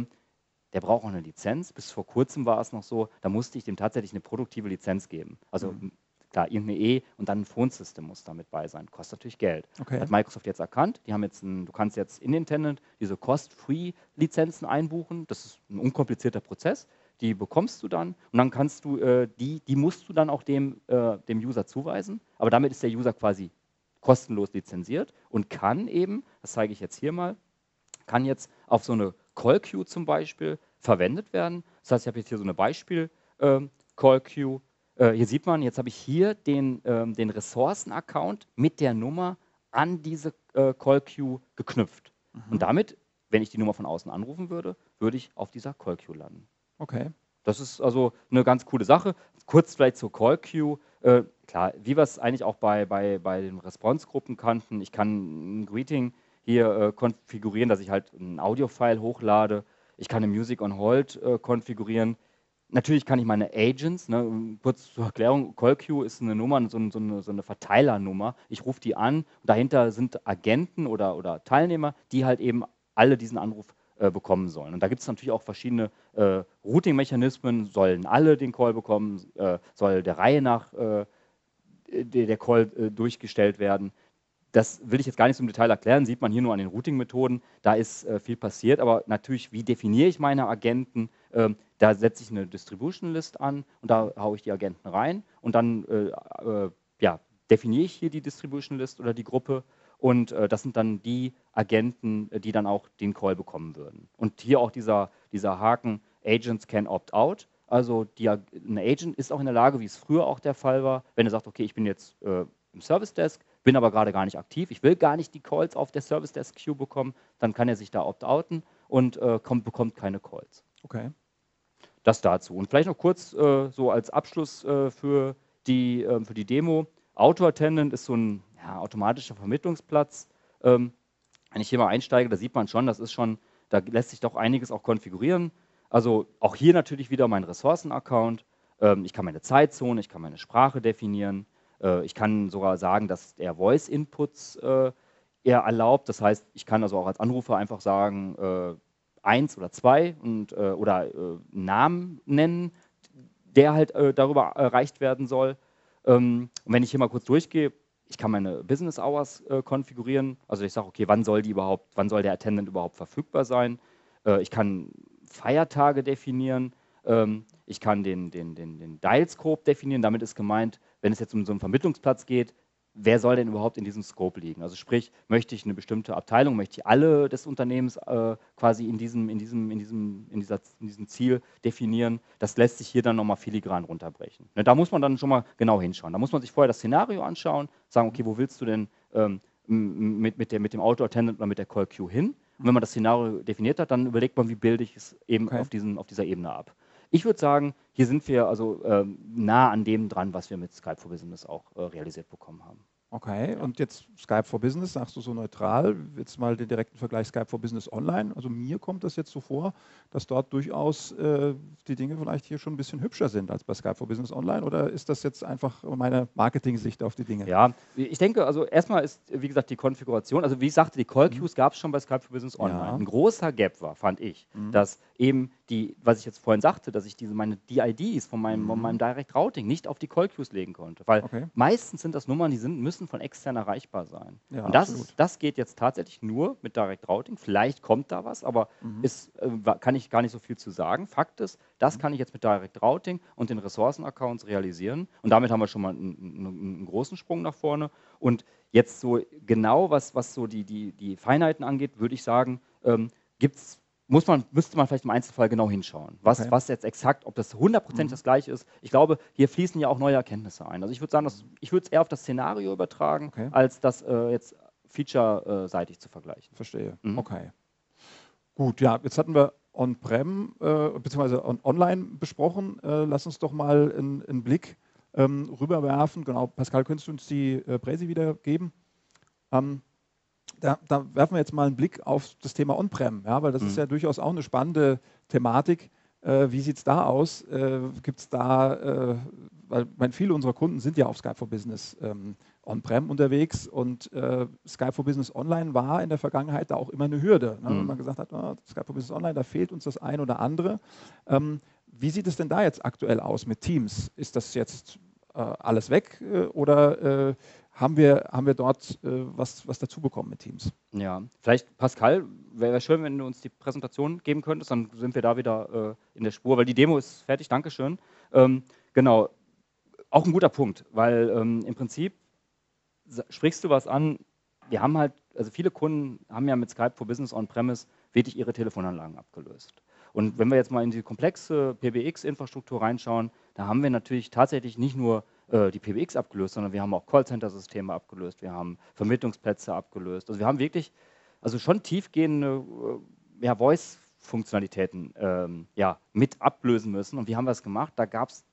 der braucht auch eine Lizenz. Bis vor kurzem war es noch so, da musste ich dem tatsächlich eine produktive Lizenz geben. Also mhm. klar, irgendeine E und dann ein Phone-System muss damit bei sein. Kostet natürlich Geld. Okay. Hat Microsoft jetzt erkannt. Die haben jetzt ein, du kannst jetzt in den Tenant diese Cost-Free-Lizenzen einbuchen. Das ist ein unkomplizierter Prozess die bekommst du dann und dann kannst du, äh, die, die musst du dann auch dem, äh, dem User zuweisen. Aber damit ist der User quasi kostenlos lizenziert und kann eben, das zeige ich jetzt hier mal, kann jetzt auf so eine Call Queue zum Beispiel verwendet werden. Das heißt, ich habe jetzt hier so eine Beispiel ähm, Call Queue. Äh, hier sieht man, jetzt habe ich hier den, ähm, den Ressourcen-Account mit der Nummer an diese äh, Call Queue geknüpft. Mhm. Und damit, wenn ich die Nummer von außen anrufen würde, würde ich auf dieser Call Queue landen. Okay. Das ist also eine ganz coole Sache. Kurz vielleicht zur Call Queue. Äh, klar, wie wir es eigentlich auch bei, bei, bei den Response-Gruppen kannten, ich kann ein Greeting hier äh, konfigurieren, dass ich halt ein Audio-File hochlade. Ich kann eine Music on Hold äh, konfigurieren. Natürlich kann ich meine Agents, ne, kurz zur Erklärung, Call Queue ist eine Nummer, so, so, eine, so eine, Verteilernummer. Ich rufe die an, dahinter sind Agenten oder, oder Teilnehmer, die halt eben alle diesen Anruf äh, bekommen sollen. Und da gibt es natürlich auch verschiedene äh, Routing-Mechanismen. Sollen alle den Call bekommen? Äh, soll der Reihe nach äh, der, Call äh, durchgestellt werden? Das will ich jetzt gar nicht so im Detail erklären, sieht man hier nur an den Routing-Methoden. Da ist viel passiert, aber natürlich, wie definiere ich meine Agenten? Ähm, da setze ich eine Distribution List an und da haue ich die Agenten rein und dann ja, definiere ich hier die Distribution List oder die Gruppe und äh, das sind dann die Agenten, äh, die dann auch den Call bekommen würden. Und hier auch dieser, dieser Haken, Agents can opt out. Also die, ein Agent ist auch in der Lage, wie es früher auch der Fall war, wenn er sagt, okay, ich bin jetzt äh, im Service Desk, bin aber gerade gar nicht aktiv, ich will gar nicht die Calls auf der Service Desk Queue bekommen, dann kann er sich da opt-outen und äh, kommt, bekommt keine Calls. Okay. Das dazu. Und vielleicht noch kurz äh, so als Abschluss äh, für, die, ähm, für die Demo. Auto Attendant ist so ein ja, automatischer Vermittlungsplatz. Ähm, wenn ich hier mal einsteige, da sieht man schon, das ist schon, da lässt sich doch einiges auch konfigurieren. Also auch hier natürlich wieder mein Ressourcen-Account. Ähm, ich kann meine Zeitzone, ich kann meine Sprache definieren. Äh, ich kann sogar sagen, dass der Voice-Inputs äh, eher erlaubt. Das heißt, ich kann also auch als Anrufer einfach sagen, äh, eins oder zwei und, äh, oder äh, Namen nennen, der halt äh, darüber erreicht werden soll. Ähm, und wenn ich hier mal kurz durchgehe, ich kann meine Business Hours äh, konfigurieren. Also ich sage, okay, wann soll die überhaupt, wann soll der Attendant überhaupt verfügbar sein? Äh, ich kann Feiertage definieren. Ähm, ich kann den, den, den, den Dial-Scope definieren. Damit ist gemeint, wenn es jetzt um so einen Vermittlungsplatz geht, wer soll denn überhaupt in diesem Scope liegen? Also sprich, möchte ich eine bestimmte Abteilung, möchte ich alle des Unternehmens äh, quasi in diesem, in, diesem, in, diesem, in, dieser, in diesem Ziel definieren? Das lässt sich hier dann nochmal filigran runterbrechen. Ne, da muss man dann schon mal genau hinschauen. Da muss man sich vorher das Szenario anschauen, sagen, okay, wo willst du denn ähm, mit, mit, der, mit dem Auto-Attendant oder mit der Call-Queue hin? Und wenn man das Szenario definiert hat, dann überlegt man, wie bilde ich es eben okay. auf, diesen, auf dieser Ebene ab. Ich würde sagen, hier sind wir also ähm, nah an dem dran, was wir mit Skype for Business auch äh, realisiert bekommen haben. Okay, und jetzt Skype for Business, sagst du so neutral, jetzt mal den direkten Vergleich Skype for Business Online. Also mir kommt das jetzt so vor, dass dort durchaus äh, die Dinge vielleicht hier schon ein bisschen hübscher sind als bei Skype for Business Online oder ist das jetzt einfach meine Marketing-Sicht auf die Dinge? Ja, ich denke, also erstmal ist, wie gesagt, die Konfiguration, also wie ich sagte, die Call Queues mhm. gab es schon bei Skype for Business Online. Ja. Ein großer Gap war, fand ich, mhm. dass eben die, was ich jetzt vorhin sagte, dass ich diese meine DIDs von meinem, mhm. von meinem Direct Routing nicht auf die Call Queues legen konnte. Weil okay. meistens sind das Nummern, die sind, müssen von extern erreichbar sein. Ja, und das, ist, das geht jetzt tatsächlich nur mit Direct Routing. Vielleicht kommt da was, aber mhm. ist, äh, kann ich gar nicht so viel zu sagen. Fakt ist, das mhm. kann ich jetzt mit Direct Routing und den Ressourcen-Accounts realisieren. Und damit haben wir schon mal einen, einen, großen Sprung nach vorne. Und jetzt so genau, was, was so die, die, die Feinheiten angeht, würde ich sagen, ähm, gibt es muss man, müsste man vielleicht im Einzelfall genau hinschauen, was, okay. was jetzt exakt, ob das hundertprozentig mhm. das gleiche ist. Ich glaube, hier fließen ja auch neue Erkenntnisse ein. Also ich würde sagen, dass, ich würde es eher auf das Szenario übertragen, okay. als das äh, jetzt feature-seitig zu vergleichen. Verstehe. Mhm. Okay. Gut, ja, jetzt hatten wir On-Prem äh, bzw. On online besprochen. Äh, lass uns doch mal einen Blick ähm, rüberwerfen. Genau, Pascal, könntest du uns die äh, Präsi wiedergeben? Ähm, da, da, werfen wir jetzt mal einen Blick auf das Thema On-Prem, ja, weil das mhm. ist ja durchaus auch eine spannende Thematik. Äh, wie sieht es da aus? Äh, Gibt es da, äh, weil meine, viele unserer Kunden sind ja auf Skype for Business ähm, On-Prem unterwegs und äh, Skype for Business Online war in der Vergangenheit da auch immer eine Hürde. Ne? Mhm. Wenn man gesagt hat, oh, Skype for Business Online, da fehlt uns das ein oder andere. Ähm, wie sieht es denn da jetzt aktuell aus mit Teams? Ist das jetzt äh, alles weg äh, oder haben wir, haben wir dort äh, was, was dazu bekommen mit Teams. Ja, vielleicht Pascal, wäre schön, wenn du uns die Präsentation geben könntest, dann sind wir da wieder äh, in der Spur, weil die Demo ist fertig, Dankeschön. Ähm, genau, auch ein guter Punkt, weil ähm, im Prinzip sprichst du was an, wir haben halt, also viele Kunden haben ja mit Skype for Business On-Premise wirklich ihre Telefonanlagen abgelöst. Und wenn wir jetzt mal in die komplexe PBX-Infrastruktur reinschauen, da haben wir natürlich tatsächlich nicht nur äh, die PBX abgelöst, sondern wir haben auch Callcenter-Systeme abgelöst, wir haben Vermittlungsplätze abgelöst. Also wir haben wirklich, also schon tiefgehende äh, ja, Voice-Funktionalitäten ähm, ja, mit ablösen müssen. Und wie haben wir es gemacht? Da gab es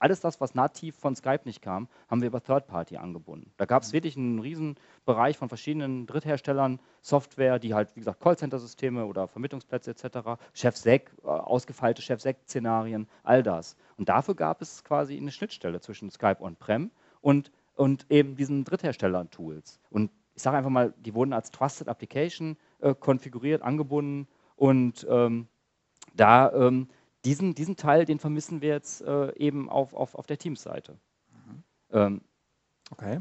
alles das, was nativ von Skype nicht kam, haben wir über Third Party angebunden. Da gab es mhm. wirklich einen riesen Bereich von verschiedenen Drittherstellern, Software, die halt, wie gesagt, Callcenter-Systeme oder Vermittlungsplätze etc., Chef-Sec, äh, ausgefeilte Chef-Sec-Szenarien, all das. Und dafür gab es quasi eine Schnittstelle zwischen Skype On-Prem und, und eben diesen Drittherstellern-Tools. Und ich sage einfach mal, die wurden als Trusted Application äh, konfiguriert, angebunden Und ähm, da ähm, diesen, diesen Teil, den vermissen wir jetzt äh, eben auf, auf, auf der Teams-Seite. Mhm. Ähm, okay.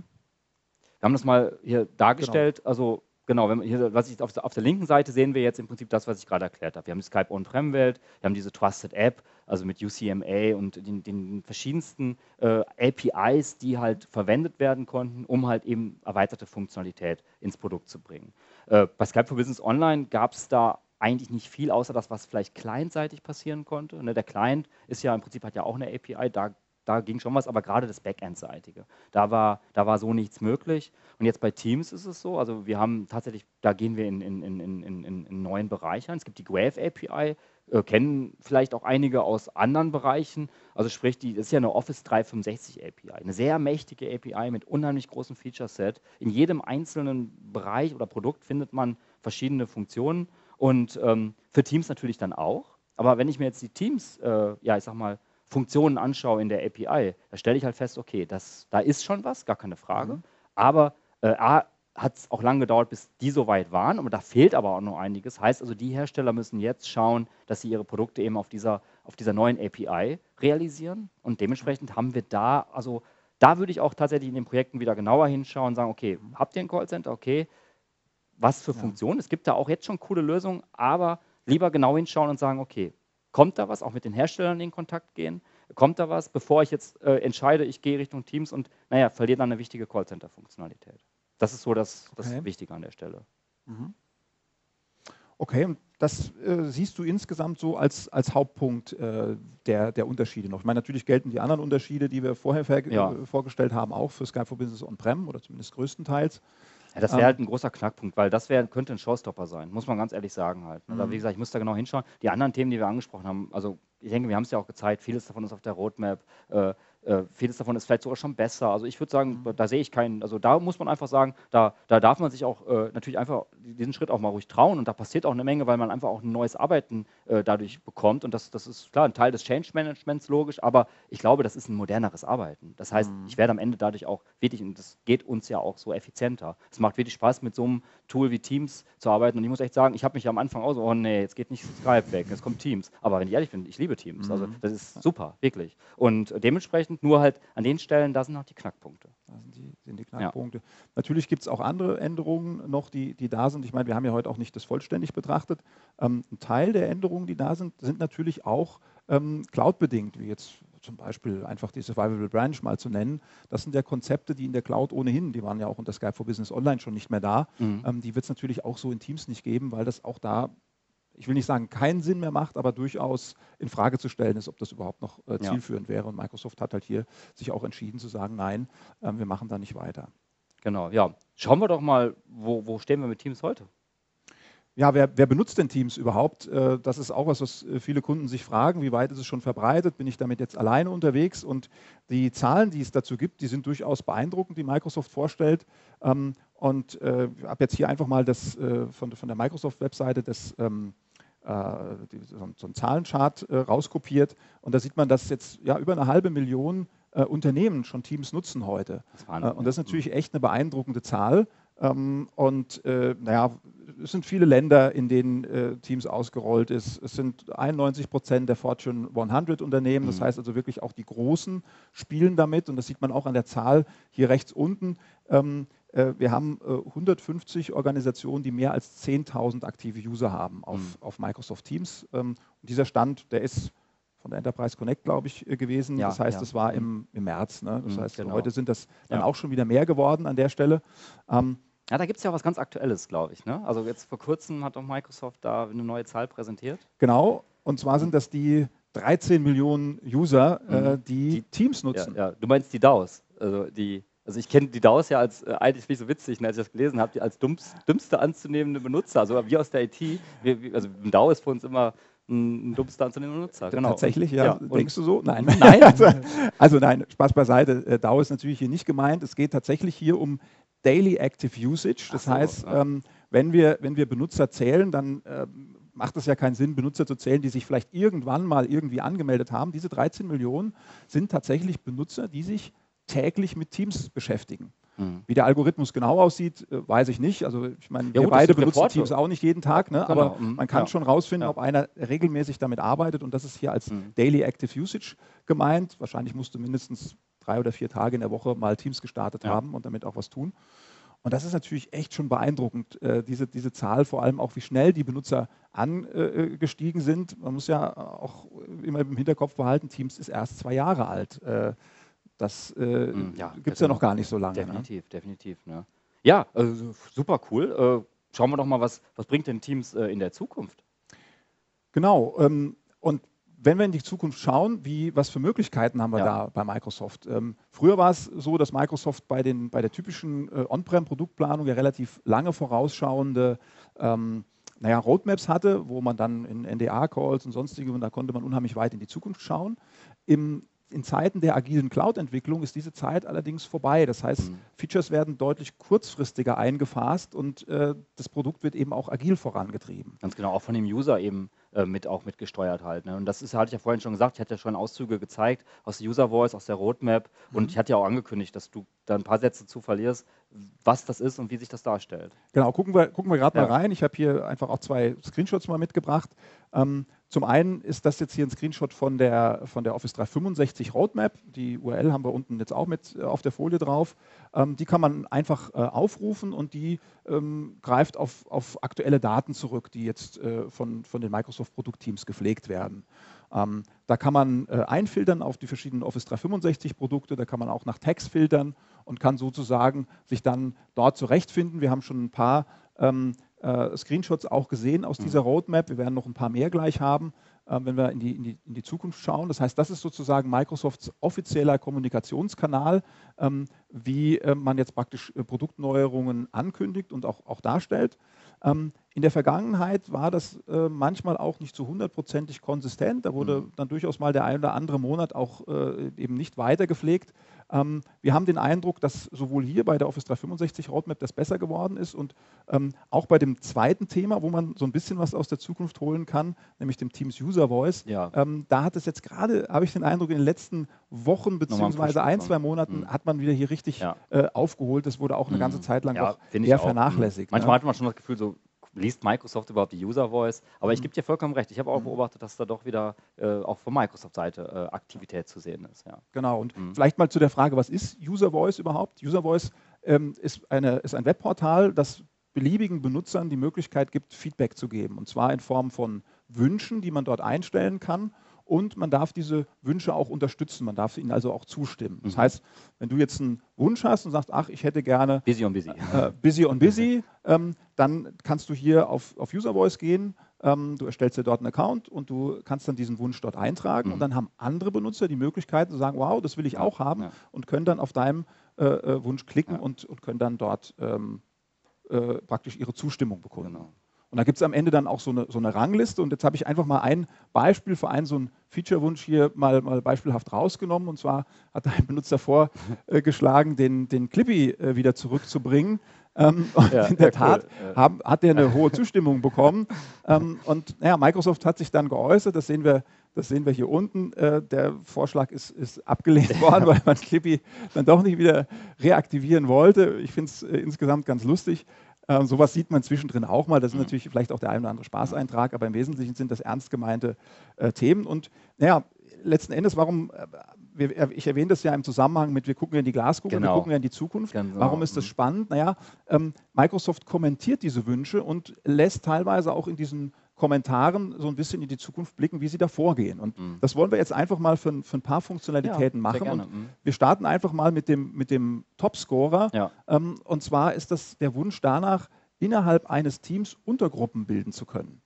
Wir haben das mal hier dargestellt. Genau. Also Genau, wenn man hier, was ich auf der, auf der, linken Seite sehen wir jetzt im Prinzip das, was ich gerade erklärt habe. Wir haben die Skype On-Prem-Welt, wir haben diese Trusted App, also mit UCMA und den, den verschiedensten äh, APIs, die halt verwendet werden konnten, um halt eben erweiterte Funktionalität ins Produkt zu bringen. Äh, bei Skype for Business Online gab es da eigentlich nicht viel, außer das, was vielleicht clientseitig passieren konnte. Ne, der Client ist ja im Prinzip hat ja auch eine API, da da ging schon was, aber gerade das Backend-seitige, da war, da war so nichts möglich. Und jetzt bei Teams ist es so, also wir haben tatsächlich, da gehen wir in, in, in, in, in, neuen Bereiche an. Es gibt die Graph API, äh, kennen vielleicht auch einige aus anderen Bereichen. Also sprich, die das ist ja eine Office 365 API, eine sehr mächtige API mit unheimlich großem Feature-Set. In jedem einzelnen Bereich oder Produkt findet man verschiedene Funktionen und ähm, für Teams natürlich dann auch. Aber wenn ich mir jetzt die Teams, äh, ja, ich sag mal, Funktionen anschaue in der API, da stelle ich halt fest, okay, das, da ist schon was, gar keine Frage. Mhm. Aber äh, A, hat es auch lange gedauert, bis die so weit waren, aber da fehlt aber auch noch einiges. Heißt also, die Hersteller müssen jetzt schauen, dass sie ihre Produkte eben auf dieser, auf dieser neuen API realisieren. Und dementsprechend haben wir da, also da würde ich auch tatsächlich in den Projekten wieder genauer hinschauen und sagen, okay, habt ihr ein Callcenter? Okay, was für ja. Funktionen? Es gibt da auch jetzt schon coole Lösungen, aber lieber genau hinschauen und sagen, okay, Kommt da was? Auch mit den Herstellern in Kontakt gehen? Kommt da was, bevor ich jetzt äh, entscheide, ich gehe Richtung Teams und, naja, verliere dann eine wichtige Callcenter-Funktionalität? Das ist so das, das okay. Wichtige an der Stelle. Mhm. Okay, und das äh, siehst du insgesamt so als, als Hauptpunkt äh, der, der Unterschiede noch. Ich meine, natürlich gelten die anderen Unterschiede, die wir vorher ja. äh, vorgestellt haben, auch für Skype for Business On-Prem oder zumindest größtenteils. Ja, das wäre ähm, halt ein großer Knackpunkt, weil das wär, könnte ein Showstopper sein, muss man ganz ehrlich sagen halt. Oder ne? wie mhm. gesagt, ich muss da genau hinschauen. Die anderen Themen, die wir angesprochen haben, also ich denke, wir haben es ja auch gezeigt, vieles davon ist auf der Roadmap. Äh, äh, vieles davon ist vielleicht sogar schon besser. Also ich würde sagen, mhm. da sehe ich keinen, also da muss man einfach sagen, da, da darf man sich auch äh, natürlich einfach diesen Schritt auch mal ruhig trauen und da passiert auch eine Menge, weil man einfach auch ein neues Arbeiten äh, dadurch bekommt und das, das ist klar ein Teil des Change Managements logisch, aber ich glaube, das ist ein moderneres Arbeiten. Das heißt, mhm. ich werde am Ende dadurch auch wirklich, und das geht uns ja auch so effizienter. Es macht wirklich Spaß, mit so einem Tool wie Teams zu arbeiten und ich muss echt sagen, ich habe mich am Anfang auch so, oh nee, jetzt geht nicht Skype weg, jetzt kommt Teams. Aber wenn ich ehrlich bin, ich liebe Teams. Also mhm. Das ist super, wirklich. Und dementsprechend nur halt an den den Stellen, da sind noch die Knackpunkte. Da sind die, sind die Knackpunkte. Ja. Natürlich gibt es auch andere Änderungen noch, die, die da sind. Ich meine, wir haben ja heute auch nicht das vollständig betrachtet. Ähm, ein Teil der Änderungen, die da sind, sind natürlich auch ähm, cloud-bedingt, wie jetzt zum Beispiel einfach die Survivable Branch mal zu nennen. Das sind ja Konzepte, die in der Cloud ohnehin, die waren ja auch unter Skype for Business Online schon nicht mehr da. Mhm. Ähm, die wird es natürlich auch so in Teams nicht geben, weil das auch da ich will nicht sagen, keinen Sinn mehr macht, aber durchaus in Frage zu stellen ist, ob das überhaupt noch äh, zielführend ja. wäre. Und Microsoft hat halt hier sich auch entschieden zu sagen, nein, äh, wir machen da nicht weiter. Genau, ja. Schauen wir doch mal, wo, wo stehen wir mit Teams heute? Ja, wer, wer, benutzt denn Teams überhaupt? Äh, das ist auch was, was äh, viele Kunden sich fragen. Wie weit ist es schon verbreitet? Bin ich damit jetzt alleine unterwegs? Und die Zahlen, die es dazu gibt, die sind durchaus beeindruckend, die Microsoft vorstellt. Ähm, und äh, ich habe jetzt hier einfach mal das von, der Microsoft-Webseite das ähm, so ein Zahlenchart rauskopiert. Und da sieht man, dass jetzt ja über eine halbe Million Unternehmen schon Teams nutzen heute. Das und das ist natürlich echt eine beeindruckende Zahl. Ähm, und äh, naja, es sind viele Länder, in denen äh, Teams ausgerollt ist. Es sind 91 Prozent der Fortune 100 Unternehmen. Das mhm. heißt also wirklich auch die Großen spielen damit. Und das sieht man auch an der Zahl hier rechts unten. Äh, wir haben 150 Organisationen, die mehr als 10.000 aktive User haben auf, mhm. auf Microsoft Teams. Ähm, und dieser Stand, der ist von der Enterprise Connect, glaube ich, gewesen. Ja, das heißt, ja. das war im, im März. Ne? Das mhm, heißt, genau. heute sind das dann ja. auch schon wieder mehr geworden an der Stelle. Ähm, ja, da gibt es ja auch was ganz Aktuelles, glaube ich. Ne? Also jetzt vor kurzem hat auch Microsoft da eine neue Zahl präsentiert. Genau, und zwar sind das die 13 Millionen User, äh, mhm. äh, die, die, Teams nutzen. Ja, ja, du meinst die DAOs. Also, die, also ich kenne die DAOs ja als, äh, eigentlich finde ich so witzig, ne, als ich das gelesen habe, die als dummst, dümmste anzunehmende Benutzer. Also wir aus der IT, wir, also ein DAO ist für uns immer ein dummster anzunehmender Nutzer. Genau. Tatsächlich, ja. ja. Denkst du so? Nein. Nein. also, also nein, Spaß beiseite. Äh, DAO ist natürlich hier nicht gemeint. Es geht tatsächlich hier um Daily Active Usage. Das so, heißt, ja. ähm, wenn, wir, wenn wir Benutzer zählen, dann ähm, macht es ja keinen Sinn, Benutzer zu zählen, die sich vielleicht irgendwann mal irgendwie angemeldet haben. Diese 13 Millionen sind tatsächlich Benutzer, die sich täglich mit Teams beschäftigen. Mhm. Wie der Algorithmus genau aussieht, äh, weiß ich nicht. Also ich meine, ja, wir gut, beide benutzen. Teams auch nicht jeden Tag, ne? Genau. aber mhm. man kann ja. schon rausfinden, ja. ob einer regelmäßig damit arbeitet und das ist hier als mhm. Daily Active Usage gemeint. Wahrscheinlich musst du mindestens drei oder vier Tage in der Woche mal Teams gestartet haben und damit auch was tun. Und das ist natürlich echt schon beeindruckend, äh, diese, diese Zahl, vor allem auch wie schnell die Benutzer angestiegen sind. Man muss ja auch immer im Hinterkopf behalten, Teams ist erst zwei Jahre alt. Äh, das äh, hm, ja, gibt es ja noch gar nicht so lange. Ne? Definitiv, ne? definitiv. Ne? Ja, also super cool. Äh, schauen wir doch mal, was, was bringt denn Teams äh, in der Zukunft? Genau. Ähm, und wenn wir in die Zukunft schauen, wie, was für Möglichkeiten haben wir ja. da bei Microsoft? Ähm, früher war es so, dass Microsoft bei, den, bei der typischen äh, On-Prem-Produktplanung ja relativ lange vorausschauende ähm, naja, Roadmaps hatte, wo man dann in NDA-Calls und sonstige, und da konnte man unheimlich weit in die Zukunft schauen. Im in Zeiten der agilen Cloud-Entwicklung ist diese Zeit allerdings vorbei. Das heißt, mhm. Features werden deutlich kurzfristiger eingefasst und äh, das Produkt wird eben auch agil vorangetrieben. Ganz genau, auch von dem User eben äh, mit auch mitgesteuert halt. Ne? Und das ist, hatte ich ja vorhin schon gesagt, ich hatte ja schon Auszüge gezeigt aus der User Voice, aus der Roadmap mhm. und ich hatte ja auch angekündigt, dass du da ein paar Sätze zu verlierst, was das ist und wie sich das darstellt. Genau, gucken wir, gucken wir gerade ja. mal rein. Ich habe hier einfach auch zwei Screenshots mal mitgebracht. Ähm, zum einen ist das jetzt hier ein Screenshot von der, von der Office 365 Roadmap. Die URL haben wir unten jetzt auch mit äh, auf der Folie drauf. Ähm, die kann man einfach äh, aufrufen und die ähm, greift auf, auf aktuelle Daten zurück, die jetzt äh, von, von den Microsoft-Produktteams gepflegt werden. Ähm, da kann man äh, einfiltern auf die verschiedenen Office 365 Produkte, da kann man auch nach Tags filtern und kann sozusagen sich dann dort zurechtfinden. Wir haben schon ein paar ähm, äh, Screenshots auch gesehen aus mhm. dieser Roadmap. Wir werden noch ein paar mehr gleich haben, äh, wenn wir in die, in, die, in die, Zukunft schauen. Das heißt, das ist sozusagen Microsofts offizieller Kommunikationskanal, ähm, wie äh, man jetzt praktisch äh, Produktneuerungen ankündigt und auch, auch darstellt. Ähm, in der Vergangenheit war das äh, manchmal auch nicht so hundertprozentig konsistent. Da wurde mhm. dann durchaus mal der ein oder andere Monat auch äh, eben nicht weiter gepflegt. Ähm, wir haben den Eindruck, dass sowohl hier bei der Office 365 Roadmap das besser geworden ist und ähm, auch bei dem zweiten Thema, wo man so ein bisschen was aus der Zukunft holen kann, nämlich dem Teams User Voice. Ja. Ähm, da hat es jetzt gerade, habe ich den Eindruck, in den letzten Wochen bzw. ein, zwei Monaten mhm. hat man wieder hier richtig ja. äh, aufgeholt. Das wurde auch eine ganze mhm. Zeit lang ja, eher vernachlässigt. Manchmal ne? hat man schon das Gefühl, so liest Microsoft überhaupt die User Voice? Aber mhm. ich gebe dir vollkommen recht. Ich habe auch mhm. beobachtet, dass da doch wieder äh, auch von Microsoft-Seite äh, Aktivität zu sehen ist. Ja. Genau. Und mhm. vielleicht mal zu der Frage, was ist User Voice überhaupt? User Voice ähm, ist, eine, ist ein Webportal, das beliebigen Benutzern die Möglichkeit gibt, Feedback zu geben. Und zwar in Form von Wünschen, die man dort einstellen kann und man darf diese Wünsche auch unterstützen, man darf ihnen also auch zustimmen. Das mhm. heißt, wenn du jetzt einen Wunsch hast und sagst, ach, ich hätte gerne Busy on Busy, äh, Busy on Busy, ähm, dann kannst du hier auf, auf User Voice gehen, ähm, du erstellst dir dort einen Account und du kannst dann diesen Wunsch dort eintragen mhm. und dann haben andere Benutzer die Möglichkeit zu sagen, wow, das will ich auch haben ja. und können dann auf deinem äh, äh, Wunsch klicken ja. und, und, können dann dort ähm, äh, praktisch ihre Zustimmung bekommen. Genau. Und da gibt es am Ende dann auch so eine, so eine Rangliste. Und jetzt habe ich einfach mal ein Beispiel für einen so einen Feature-Wunsch hier mal, mal beispielhaft rausgenommen. Und zwar hat ein Benutzer vorgeschlagen, den, den Clippy äh, wieder zurückzubringen. Ähm, und ja, in der Tat cool. haben, hat er eine hohe Zustimmung bekommen. Ähm, und naja, Microsoft hat sich dann geäußert, das sehen wir, das sehen wir hier unten. Äh, der Vorschlag ist, ist abgelehnt worden, weil man Clippy dann doch nicht wieder reaktivieren wollte. Ich finde es äh, insgesamt ganz lustig. Ähm, sowas sieht man zwischendrin auch mal. Das ist mhm. natürlich vielleicht auch der ein oder andere Spaßeintrag, aber im Wesentlichen sind das ernst gemeinte äh, Themen. Und naja, letzten Endes, warum, äh, wir, ich erwähne das ja im Zusammenhang mit, wir gucken ja in die Glaskugel, genau. wir gucken ja in die Zukunft. Genau. Warum ist das mhm. spannend? Naja, ähm, Microsoft kommentiert diese Wünsche und lässt teilweise auch in diesen Kommentaren so ein bisschen in die Zukunft blicken, wie sie da vorgehen. Und mhm. das wollen wir jetzt einfach mal für, für ein paar Funktionalitäten ja, machen. Und mhm. wir starten einfach mal mit dem, mit dem Topscorer. Ja. Ähm, und zwar ist das der Wunsch danach, innerhalb eines Teams Untergruppen bilden zu können.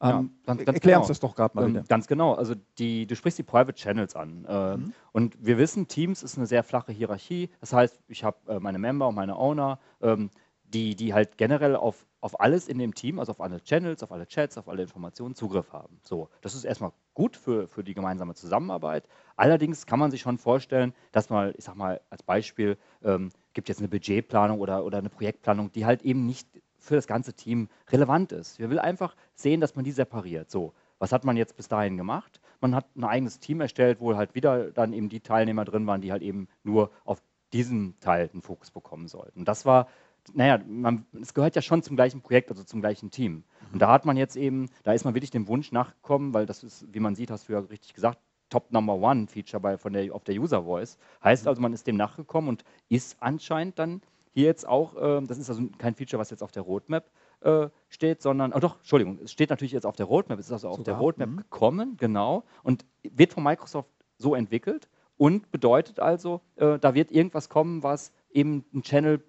Ja, ähm, ganz, ganz erklär genau. uns das doch gerade mal ähm, Ganz genau. Also die, du sprichst die Private Channels an. Äh, mhm. Und wir wissen, Teams ist eine sehr flache Hierarchie. Das heißt, ich habe äh, meine Member und meine Owner, ähm, die, die halt generell auf auf alles in dem Team, also auf alle Channels, auf alle Chats, auf alle Informationen Zugriff haben. So, das ist erstmal gut für, für die gemeinsame Zusammenarbeit. Allerdings kann man sich schon vorstellen, dass mal, ich sag mal als Beispiel, ähm, gibt jetzt eine Budgetplanung oder, oder eine Projektplanung, die halt eben nicht für das ganze Team relevant ist. Wir will einfach sehen, dass man die separiert. So, was hat man jetzt bis dahin gemacht? Man hat ein eigenes Team erstellt, wo halt wieder dann eben die Teilnehmer drin waren, die halt eben nur auf diesen Teil den Fokus bekommen sollten. Das war, naja, es gehört ja schon zum gleichen Projekt, also zum gleichen Team. Und da hat man jetzt eben, da ist man wirklich dem Wunsch nachgekommen, weil das ist, wie man sieht, hast du ja richtig gesagt, Top Number One Feature bei, von der, auf der User Voice. Heißt also, man ist dem nachgekommen und ist anscheinend dann hier jetzt auch, äh, das ist also kein Feature, was jetzt auf der Roadmap äh, steht, sondern, oh doch, Entschuldigung, es steht natürlich jetzt auf der Roadmap, es ist also auf Sogar? der Roadmap mhm. gekommen, genau, und wird von Microsoft so entwickelt und bedeutet also, äh, da wird irgendwas kommen, was eben einen Channel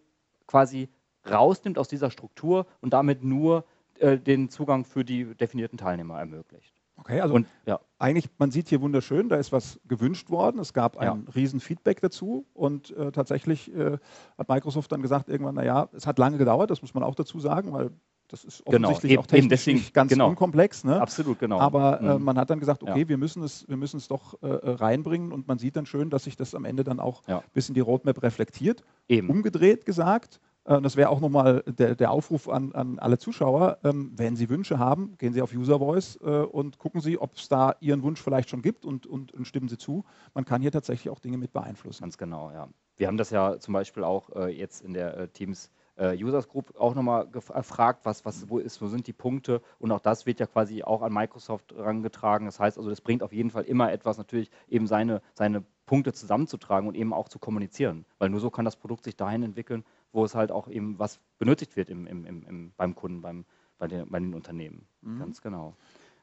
quasi rausnimmt aus dieser Struktur und damit nur äh, den Zugang für die definierten Teilnehmer ermöglicht. Okay, also und, ja. eigentlich, man sieht hier wunderschön, da ist was gewünscht worden. Es gab ein ja. Riesenfeedback dazu und äh, tatsächlich äh, hat Microsoft dann gesagt, irgendwann, naja, es hat lange gedauert, das muss man auch dazu sagen, weil das ist genau, offensichtlich genau, auch technisch deswegen, nicht ganz genau. unkomplex. Ne? Absolut, genau. Aber äh, mhm. man hat dann gesagt, okay, ja. wir müssen es, wir müssen es doch äh, reinbringen und man sieht dann schön, dass sich das am Ende dann auch ja. bis in die Roadmap reflektiert. Eben. Umgedreht gesagt, äh, das wäre auch nochmal der, der Aufruf an, an alle Zuschauer. Ähm, wenn Sie Wünsche haben, gehen Sie auf User Voice äh, und gucken Sie, ob es da Ihren Wunsch vielleicht schon gibt und, und, und, stimmen Sie zu. Man kann hier tatsächlich auch Dinge mit beeinflussen. Ganz genau, ja. Wir haben das ja zum Beispiel auch äh, jetzt in der äh, Teams äh, Users Group auch nochmal gefragt, was, was, wo, ist, wo sind die Punkte und auch das wird ja quasi auch an Microsoft herangetragen. Das heißt also, das bringt auf jeden Fall immer etwas, natürlich eben seine, seine Punkte zusammenzutragen und eben auch zu kommunizieren, weil nur so kann das Produkt sich dahin entwickeln, wo es halt auch eben was benötigt wird im, im, im, beim Kunden, beim, bei, den, bei den Unternehmen. Mhm. Ganz genau.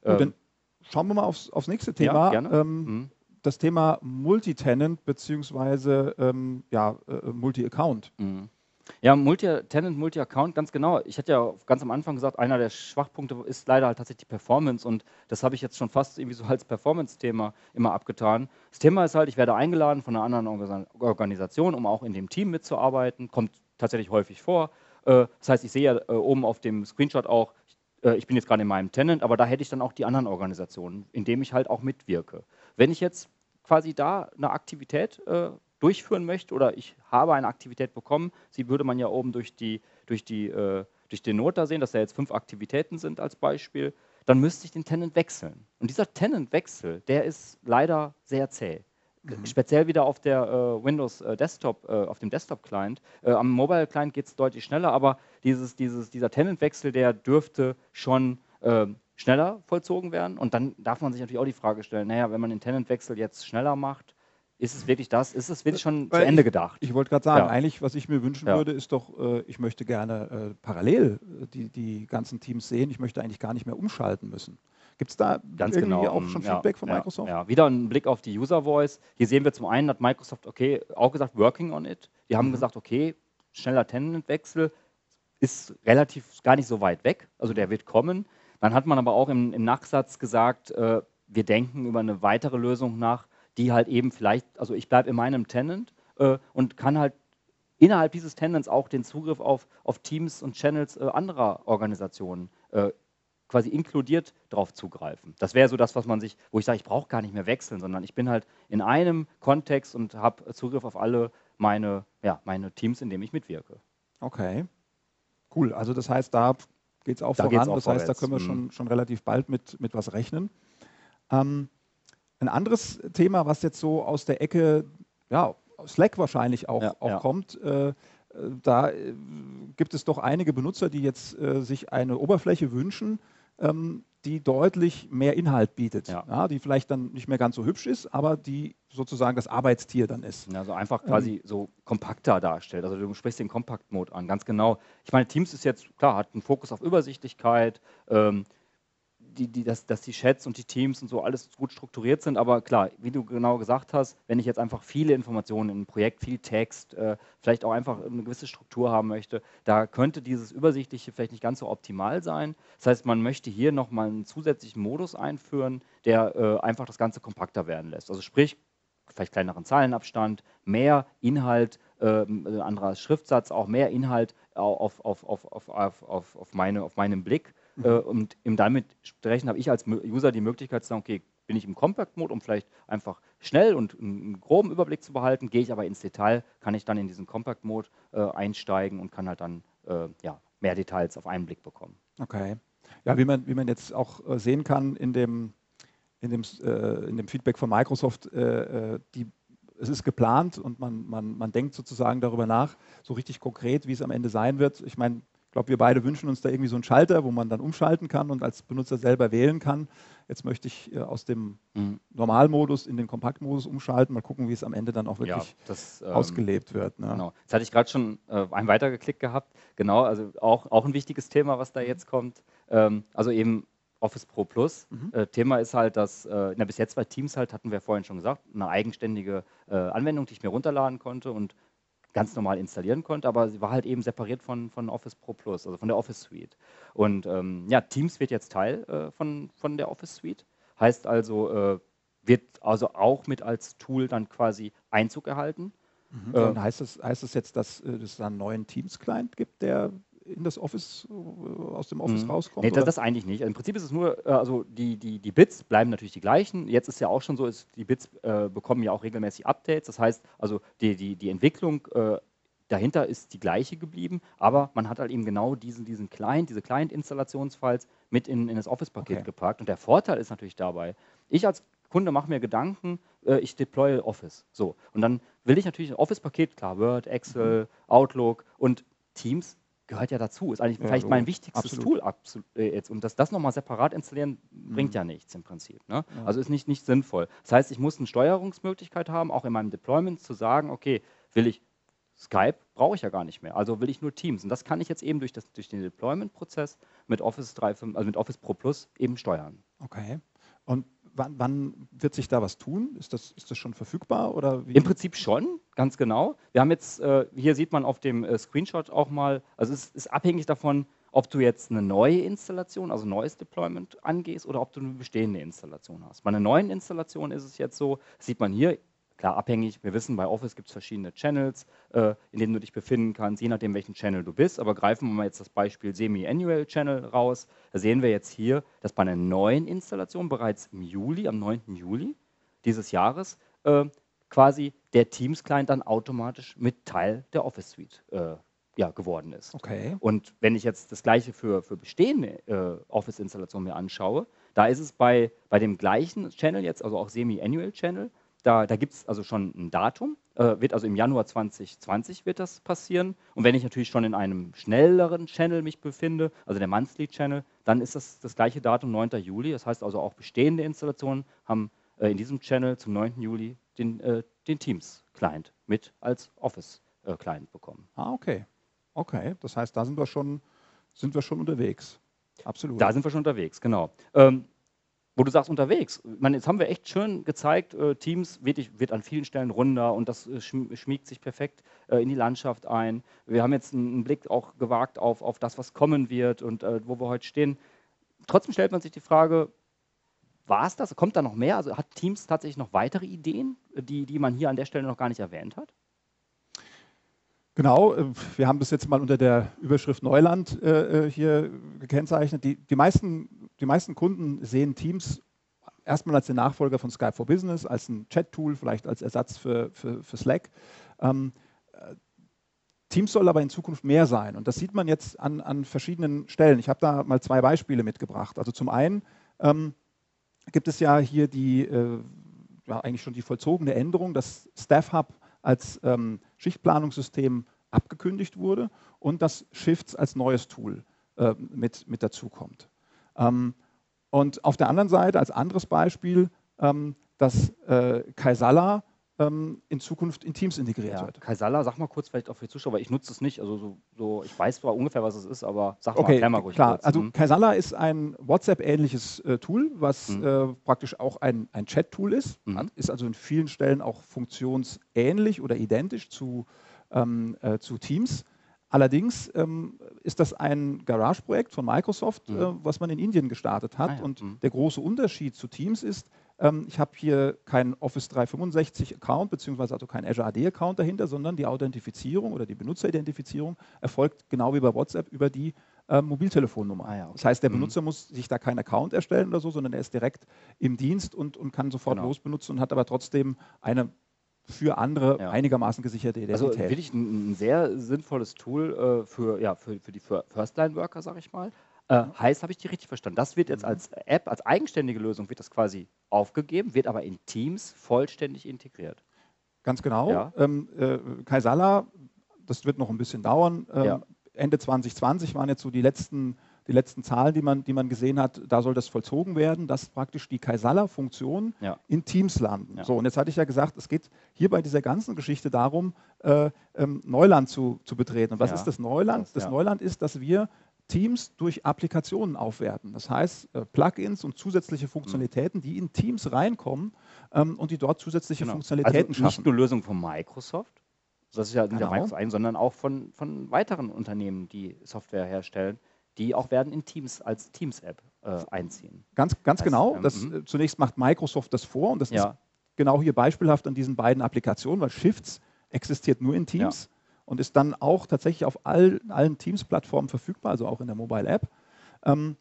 Gut, ähm, dann schauen wir mal aufs, aufs nächste Thema. Ja, ähm, mhm. Das Thema Multitenant bzw. Ähm, ja, äh, Multi-Account. Mhm. Ja, Multi-Tenant, Multi-Account, ganz genau. Ich hatte ja ganz am Anfang gesagt, einer der Schwachpunkte ist leider halt tatsächlich die Performance und das habe ich jetzt schon fast irgendwie so als Performance-Thema immer abgetan. Das Thema ist halt, ich werde eingeladen von einer anderen Organisation, um auch in dem Team mitzuarbeiten. Kommt tatsächlich häufig vor. Äh, das heißt, ich sehe ja äh, oben auf dem Screenshot auch, äh, ich bin jetzt gerade in meinem Tenant, aber da hätte ich dann auch die anderen Organisationen, in denen ich halt auch mitwirke. Wenn ich jetzt quasi da eine Aktivität durchführen möchte oder ich habe eine Aktivität bekommen, sie würde man ja oben durch, die, durch, die, äh, durch den Not da sehen, dass da jetzt fünf Aktivitäten sind als Beispiel, dann müsste ich den Tenant wechseln. Und dieser Tenant-Wechsel, der ist leider sehr zäh. Mhm. Speziell wieder auf der äh, Windows äh, Desktop, äh, auf dem Desktop-Client. Äh, am Mobile-Client geht es deutlich schneller, aber dieses, dieses, dieser Tenant-Wechsel, der dürfte schon ähm, schneller vollzogen werden. Und dann darf man sich natürlich auch die Frage stellen, naja, wenn man den Tenant-Wechsel jetzt schneller macht, ist es wirklich das? Ist es wirklich schon Weil zu Ende gedacht? Ich, ich wollte gerade sagen, ja. eigentlich, was ich mir wünschen ja. würde, ist doch, äh, ich möchte gerne äh, parallel äh, die, die ganzen Teams sehen. Ich möchte eigentlich gar nicht mehr umschalten müssen. Gibt es da Ganz irgendwie genau. auch schon Feedback ja, von Microsoft? Ja, wieder ein Blick auf die User Voice. Hier sehen wir zum einen, hat Microsoft okay, auch gesagt, working on it. Die haben mhm. gesagt, okay, schneller Tenantwechsel ist relativ gar nicht so weit weg. Also der wird kommen. Dann hat man aber auch im, im Nachsatz gesagt, äh, wir denken über eine weitere Lösung nach, die halt eben vielleicht, also ich bleibe in meinem Tenant äh, und kann halt innerhalb dieses Tenants auch den Zugriff auf, auf Teams und Channels äh, anderer Organisationen äh, quasi inkludiert darauf zugreifen. Das wäre so das, was man sich, wo ich sage, ich brauche gar nicht mehr wechseln, sondern ich bin halt in einem Kontext und habe Zugriff auf alle meine, ja, meine Teams, in denen ich mitwirke. Okay. Cool. Also das heißt, da geht es auch da voran. Auch das vorwärts. heißt, da können wir schon, mhm. schon relativ bald mit, mit was rechnen. Ähm, ein anderes Thema, was jetzt so aus der Ecke, ja, Slack wahrscheinlich auch, ja, auch ja. kommt, äh, da äh, gibt es doch einige Benutzer, die jetzt äh, sich eine Oberfläche wünschen, ähm, die deutlich mehr Inhalt bietet, ja. ja. die vielleicht dann nicht mehr ganz so hübsch ist, aber die sozusagen das Arbeitstier dann ist. Also einfach quasi ähm, so kompakter darstellt. Also du sprichst den Kompakt-Mode an, ganz genau. Ich meine, Teams ist jetzt, klar, hat einen Fokus auf Übersichtlichkeit, ähm, die, die, dass, dass die Chats und die Teams und so alles gut strukturiert sind. Aber klar, wie du genau gesagt hast, wenn ich jetzt einfach viele Informationen in ein Projekt, viel Text, äh, vielleicht auch einfach eine gewisse Struktur haben möchte, da könnte dieses Übersichtliche vielleicht nicht ganz so optimal sein. Das heißt, man möchte hier nochmal einen zusätzlichen Modus einführen, der äh, einfach das Ganze kompakter werden lässt. Also sprich, vielleicht kleineren Zahlenabstand, mehr Inhalt, äh, anderer Schriftsatz, auch mehr Inhalt auf, auf, auf, auf, auf, auf, meine, auf meinen Blick. Äh, und damit sprechen habe ich als User die Möglichkeit zu sagen, okay, bin ich im Compact-Mode, um vielleicht einfach schnell und einen groben Überblick zu behalten, gehe ich aber ins Detail, kann ich dann in diesen Compact-Mode äh, einsteigen und kann halt dann äh, ja, mehr Details auf einen Blick bekommen. Okay. Ja, wie man, wie man jetzt auch äh, sehen kann in dem, in dem, äh, in dem Feedback von Microsoft, äh, die es ist geplant und man, man, man denkt sozusagen darüber nach, so richtig konkret, wie es am Ende sein wird. Ich meine, ich glaube, wir beide wünschen uns da irgendwie so einen Schalter, wo man dann umschalten kann und als Benutzer selber wählen kann. Jetzt möchte ich äh, aus dem mhm. Normalmodus in den Kompaktmodus umschalten. Mal gucken, wie es am Ende dann auch wirklich ja, das, ähm, ausgelebt wird. Ne? Genau. Jetzt hatte ich gerade schon äh, einen weitergeklickt gehabt. Genau, also auch, auch ein wichtiges Thema, was da jetzt kommt. Ähm, also eben Office Pro Plus. Mhm. Äh, Thema ist halt, dass, äh, na, bis jetzt bei Teams halt, hatten wir vorhin schon gesagt, eine eigenständige äh, Anwendung, die ich mir runterladen konnte und ganz normal installieren konnte, aber sie war halt eben separiert von, von Office Pro Plus, also von der Office Suite. Und ähm, ja, Teams wird jetzt Teil äh, von, von der Office Suite, heißt also, äh, wird also auch mit als Tool dann quasi Einzug erhalten. Mhm. Äh, heißt, das, heißt das jetzt, dass äh, es einen neuen Teams-Client gibt, der in das Office, äh, aus dem Office mhm. rauskommt? Nee, das, das, eigentlich nicht. Im Prinzip ist es nur, äh, also die, die, die Bits bleiben natürlich die gleichen. Jetzt ist ja auch schon so, ist, die Bits äh, bekommen ja auch regelmäßig Updates. Das heißt, also die, die, die Entwicklung äh, dahinter ist die gleiche geblieben, aber man hat halt eben genau diesen, diesen Client, diese Client-Installationsfiles mit in, in das Office-Paket okay. gepackt. Und der Vorteil ist natürlich dabei, ich als Kunde mache mir Gedanken, äh, ich deploye Office. So. Und dann will ich natürlich ein Office-Paket, klar, Word, Excel, mhm. Outlook und Teams gehört ja dazu. Ist eigentlich ja, vielleicht mein wichtigstes absolut. Tool äh, jetzt. Und das, das nochmal separat installieren, bringt mhm. ja nichts im Prinzip. Ne? Ja. Also ist nicht, nicht sinnvoll. Das heißt, ich muss eine Steuerungsmöglichkeit haben, auch in meinem Deployment zu sagen, okay, will ich Skype, brauche ich ja gar nicht mehr. Also will ich nur Teams. Und das kann ich jetzt eben durch, das, durch den Deployment-Prozess mit Office 3.5, also mit Office Pro Plus eben steuern. Okay. Und wann, wann, wird sich da was tun? Ist das, ist das schon verfügbar? Oder wie? Im Prinzip schon, ganz genau. Wir haben jetzt, äh, hier sieht man auf dem äh, Screenshot auch mal, also es ist abhängig davon, ob du jetzt eine neue Installation, also neues Deployment angehst oder ob du eine bestehende Installation hast. Bei einer neuen Installation ist es jetzt so, sieht man hier, Klar, abhängig, wir wissen, bei Office gibt es verschiedene Channels, äh, in denen du dich befinden kannst, je nachdem, welchen Channel du bist. Aber greifen wir mal jetzt das Beispiel Semi-Annual Channel raus. Da sehen wir jetzt hier, dass bei einer neuen Installation bereits im Juli, am 9. Juli dieses Jahres, äh, quasi der Teams-Client dann automatisch mit Teil der Office Suite äh, ja, geworden ist. Okay. Und wenn ich jetzt das gleiche für, für bestehende äh, Office-Installationen mir anschaue, da ist es bei, bei dem gleichen Channel jetzt, also auch Semi-Annual Channel, da, da gibt es also schon ein Datum, äh, wird also im Januar 2020 wird das passieren. Und wenn ich natürlich schon in einem schnelleren Channel mich befinde, also der Monthly Channel, dann ist das das gleiche Datum, 9. Juli. Das heißt also auch bestehende Installationen haben äh, in diesem Channel zum 9. Juli den, äh, den Teams-Client mit als Office-Client bekommen. Ah, okay. Okay, das heißt, da sind wir schon, sind wir schon unterwegs. Absolut. Da sind wir schon unterwegs, genau. Ähm, wo du sagst, unterwegs. meine, jetzt haben wir echt schön gezeigt, äh, Teams wird, wird, an vielen Stellen runder und das äh, schmiegt sich perfekt äh, in die Landschaft ein. Wir haben jetzt einen, Blick auch gewagt auf, auf das, was kommen wird und wo wir heute stehen. Trotzdem stellt man sich die Frage, war es das? Kommt da noch mehr? Also hat Teams tatsächlich noch weitere Ideen, die, die man hier an der Stelle noch gar nicht erwähnt hat? Genau, äh, wir haben das jetzt mal unter der Überschrift Neuland äh, äh, hier gekennzeichnet. Die, die, meisten, die meisten Kunden sehen Teams erstmal als den Nachfolger von Skype for Business, als ein Chat-Tool, vielleicht als Ersatz für, für, für Slack. Ähm, äh, Teams soll aber in Zukunft mehr sein und das sieht man jetzt an, an verschiedenen Stellen. Ich habe da mal zwei Beispiele mitgebracht. Also zum einen ähm, gibt es ja hier die, äh, ja, eigentlich schon die vollzogene Änderung, dass Staff Hub als ähm, Schichtplanungssystem abgekündigt wurde und dass Shifts als neues Tool äh, mit, mit dazukommt. Ähm, und auf der anderen Seite als anderes Beispiel, ähm, dass äh, Kaisala ähm, in Zukunft in Teams integriert ja, wird. Kaisala, sag mal kurz vielleicht auch für die Zuschauer, ich nutze es nicht, also so, so, ich weiß zwar ungefähr, was es ist, aber sag mal, okay, mal ruhig klar. Kurz. Also mhm. Kaisala ist ein WhatsApp-ähnliches äh, Tool, was mhm. äh, praktisch auch ein, ein Chat-Tool ist, mhm. ist also in vielen Stellen auch funktionsähnlich oder identisch zu, ähm, äh, zu Teams. Allerdings ähm, ist das ein Garage-Projekt von Microsoft, mhm. äh, was man in Indien gestartet hat. Ah ja. Und mhm. der große Unterschied zu Teams ist, ich habe hier keinen Office 365 Account, beziehungsweise also keinen Azure AD Account dahinter, sondern die Authentifizierung oder die Benutzeridentifizierung erfolgt genau wie bei WhatsApp über die äh, Mobiltelefonnummer. Ah ja, okay. Das heißt, der mhm. Benutzer muss sich da keinen Account erstellen oder so, sondern er ist direkt im Dienst und, und kann sofort genau. losbenutzen und hat aber trotzdem eine für andere ja. einigermaßen gesicherte also Identität. Also wirklich ein, ein sehr sinnvolles Tool äh, für, ja, für, für die First-Line-Worker, sage ich mal. Äh, heißt, habe ich die richtig verstanden? Das wird jetzt mhm. als App, als eigenständige Lösung, wird das quasi aufgegeben, wird aber in Teams vollständig integriert. Ganz genau. Ja. Ähm, äh, Kaisala, das wird noch ein bisschen dauern. Ähm, ja. Ende 2020 waren jetzt so die letzten, die letzten Zahlen, die man, die man gesehen hat. Da soll das vollzogen werden, dass praktisch die Kaisala-Funktionen ja. in Teams landen. So, und jetzt hatte ich ja gesagt, es geht hier bei dieser ganzen Geschichte darum, äh, ähm, Neuland zu, zu betreten. Und was ist das Neuland? Das, das Neuland ist, dass wir Teams durch Applikationen aufwerten. Das heißt, äh, Plugins und zusätzliche Funktionalitäten, die in Teams reinkommen ähm, und die dort zusätzliche genau. Funktionalitäten also nicht schaffen. Nicht nur Lösungen von Microsoft, das ist ja genau. Microsoft ein, sondern auch von, von weiteren Unternehmen, die Software herstellen, die auch werden in Teams als Teams-App äh, einziehen. Ganz, ganz heißt, genau. Ähm, das, äh, zunächst macht Microsoft das vor und das ja. ist genau hier beispielhaft an diesen beiden Applikationen, weil Shifts existiert nur in Teams. Ja und ist dann auch tatsächlich auf all, allen Teams-Plattformen verfügbar, also auch in der Mobile App. Ähm,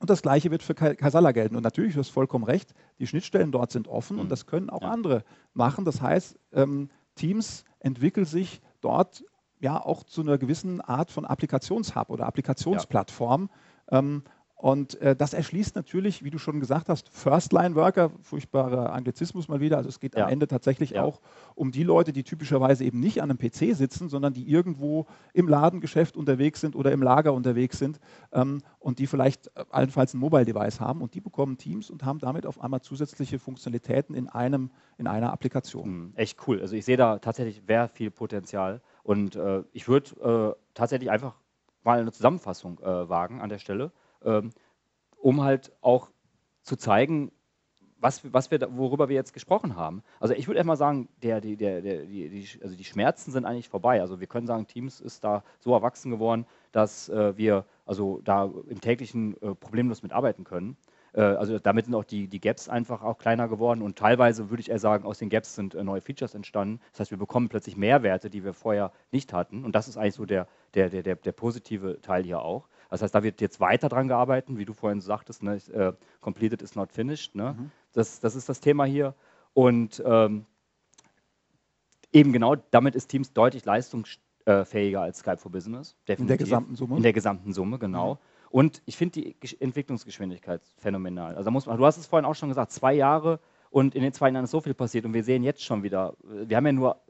und das Gleiche wird für Casala gelten. Und natürlich, du hast vollkommen recht, die Schnittstellen dort sind offen mhm. und das können auch ja. andere machen. Das heißt, ähm, Teams entwickelt sich dort ja auch zu einer gewissen Art von Applikationshub oder Applikationsplattform. Ja. Ähm, und äh, das erschließt natürlich, wie du schon gesagt hast, First-Line-Worker, furchtbarer Anglizismus mal wieder. Also es geht ja. am Ende tatsächlich ja. auch um die Leute, die typischerweise eben nicht an einem PC sitzen, sondern die irgendwo im Ladengeschäft unterwegs sind oder im Lager unterwegs sind ähm, und die vielleicht äh, allenfalls ein Mobile-Device haben. Und die bekommen Teams und haben damit auf einmal zusätzliche Funktionalitäten in, einem, in einer Applikation. Mhm, echt cool. Also ich sehe da tatsächlich sehr viel Potenzial. Und äh, ich würde äh, tatsächlich einfach mal eine Zusammenfassung äh, wagen an der Stelle um halt auch zu zeigen, was, was wir, worüber wir jetzt gesprochen haben. Also ich würde erstmal sagen, der, der, der, die, die, also die Schmerzen sind eigentlich vorbei. Also wir können sagen, Teams ist da so erwachsen geworden, dass äh, wir also da im täglichen äh, problemlos mitarbeiten können. Äh, also damit sind auch die, die Gaps einfach auch kleiner geworden und teilweise würde ich eher sagen, aus den Gaps sind äh, neue Features entstanden. Das heißt, wir bekommen plötzlich Mehrwerte, die wir vorher nicht hatten. Und das ist eigentlich so der, der, der, der, der positive Teil hier auch. Das heißt, da wird jetzt weiter dran gearbeitet, wie du vorhin sagtest, ne, äh, completed is not finished. Ne? Mhm. Das, das ist das Thema hier. Und ähm, eben genau damit ist Teams deutlich leistungsfähiger als Skype for Business. Definitiv. In der gesamten Summe? In der gesamten Summe, genau. Mhm. Und ich finde die Entwicklungsgeschwindigkeit phänomenal. Also muss man, du hast es vorhin auch schon gesagt, zwei Jahre und in den zwei Jahren ist so viel passiert und wir sehen jetzt schon wieder, wir haben ja nur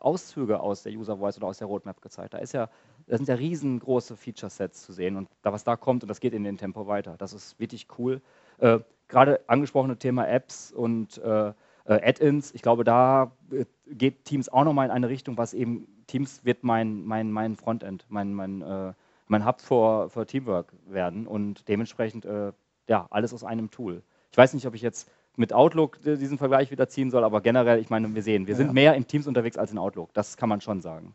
Auszüge aus der User Voice oder aus der Roadmap gezeigt. Da ist ja da sind ja riesengroße Feature-Sets zu sehen und da, was da kommt und das geht in dem Tempo weiter. Das ist wirklich cool. Äh, Gerade angesprochene Thema Apps und äh, äh, Add-ins, ich glaube, da äh, geht Teams auch nochmal in eine Richtung, was eben Teams wird mein, mein, mein Frontend, mein, mein, äh, mein Hub für, für Teamwork werden und dementsprechend äh, ja, alles aus einem Tool. Ich weiß nicht, ob ich jetzt mit Outlook diesen Vergleich wieder ziehen soll, aber generell, ich meine, wir sehen, wir ja. sind mehr in Teams unterwegs als in Outlook. Das kann man schon sagen.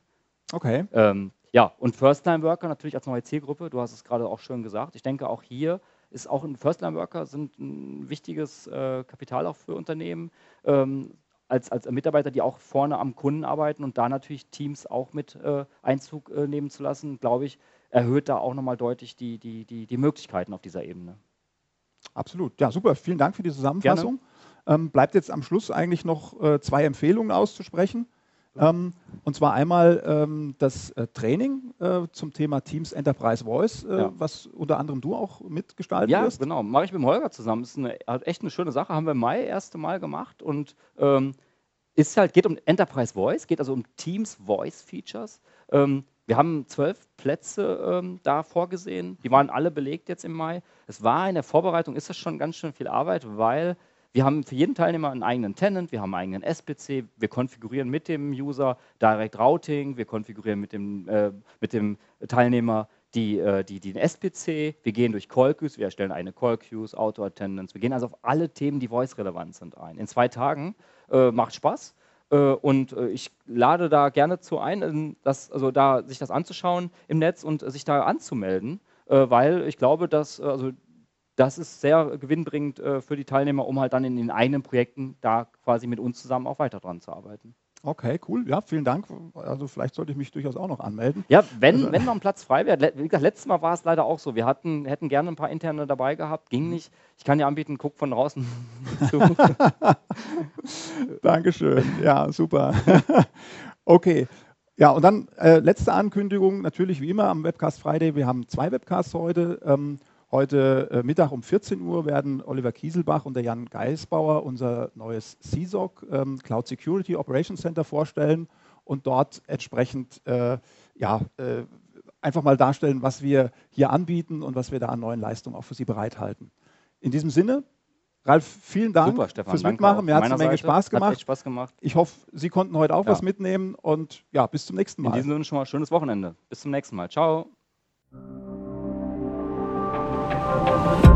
Okay. Ähm, ja, und First-Time-Worker natürlich als neue Zielgruppe, du hast es gerade auch schön gesagt. Ich denke, auch hier ist auch ein First-Time-Worker sind ein wichtiges äh, Kapital auch für Unternehmen. Ähm, als, als Mitarbeiter, die auch vorne am Kunden arbeiten und da natürlich Teams auch mit äh, Einzug äh, nehmen zu lassen, glaube ich, erhöht da auch nochmal deutlich die, die, die, die Möglichkeiten auf dieser Ebene. Absolut. Ja, super. Vielen Dank für die Zusammenfassung. Ähm, bleibt jetzt am Schluss eigentlich noch äh, zwei Empfehlungen auszusprechen. Ähm, und zwar einmal ähm, das äh, Training äh, zum Thema Teams Enterprise Voice, äh, ja. was unter anderem du auch mitgestalten ja, wirst. Ja, genau. Mache ich mit dem Holger zusammen. Das ist eine, echt eine schöne Sache. Haben wir im Mai erste Mal gemacht und ähm, ist halt, geht um Enterprise Voice, geht also um Teams Voice Features. Ähm, wir haben zwölf Plätze ähm, da vorgesehen. Die waren alle belegt jetzt im Mai. Es war in der Vorbereitung, ist das schon ganz schön viel Arbeit, weil wir haben für jeden Teilnehmer einen eigenen Tenant, wir haben einen eigenen SPC, wir konfigurieren mit dem User Direct Routing, wir konfigurieren mit dem, äh, mit dem Teilnehmer die, äh, die, den SPC, wir gehen durch Call Queues, wir erstellen eine Call Queues, Auto Attendance, wir gehen also auf alle Themen, die voice-relevant sind, ein. In zwei Tagen äh, macht Spaß äh, und äh, ich lade da gerne zu ein, dass, also da sich das anzuschauen im Netz und sich da anzumelden, äh, weil ich glaube, dass also das ist sehr gewinnbringend äh, für die Teilnehmer, um halt dann in den eigenen Projekten da quasi mit uns zusammen auch weiter dran zu arbeiten. Okay, cool. Ja, vielen Dank. Also vielleicht sollte ich mich durchaus auch noch anmelden. Ja, wenn, also, wenn noch ein Platz frei wäre. Wie gesagt, letztes Mal war es leider auch so. Wir hatten, hätten gerne ein paar interne dabei gehabt. Ging mhm. nicht. Ich kann dir anbieten, guck von draußen zu. Dankeschön. Ja, super. okay. Ja, und dann äh, letzte Ankündigung, natürlich wie immer am Webcast Friday. Wir haben zwei Webcasts heute. Ähm, Heute äh, Mittag um 14 Uhr werden Oliver Kieselbach und der Jan Geisbauer unser neues CSOC, ähm, Cloud Security Operations Center, vorstellen und dort entsprechend äh, ja, äh, einfach mal darstellen, was wir hier anbieten und was wir da an neuen Leistungen auch für Sie bereithalten. In diesem Sinne, Ralf, vielen Dank Super, Stefan, fürs Mitmachen. Mir hat es eine Menge. Spaß gemacht. echt Spaß gemacht. Ich hoffe, Sie konnten heute auch Ja. was mitnehmen und ja, bis zum nächsten In Mal. diesem Sinne schon mal schönes Wochenende. Bis zum nächsten Mal. Ciao. Thank you.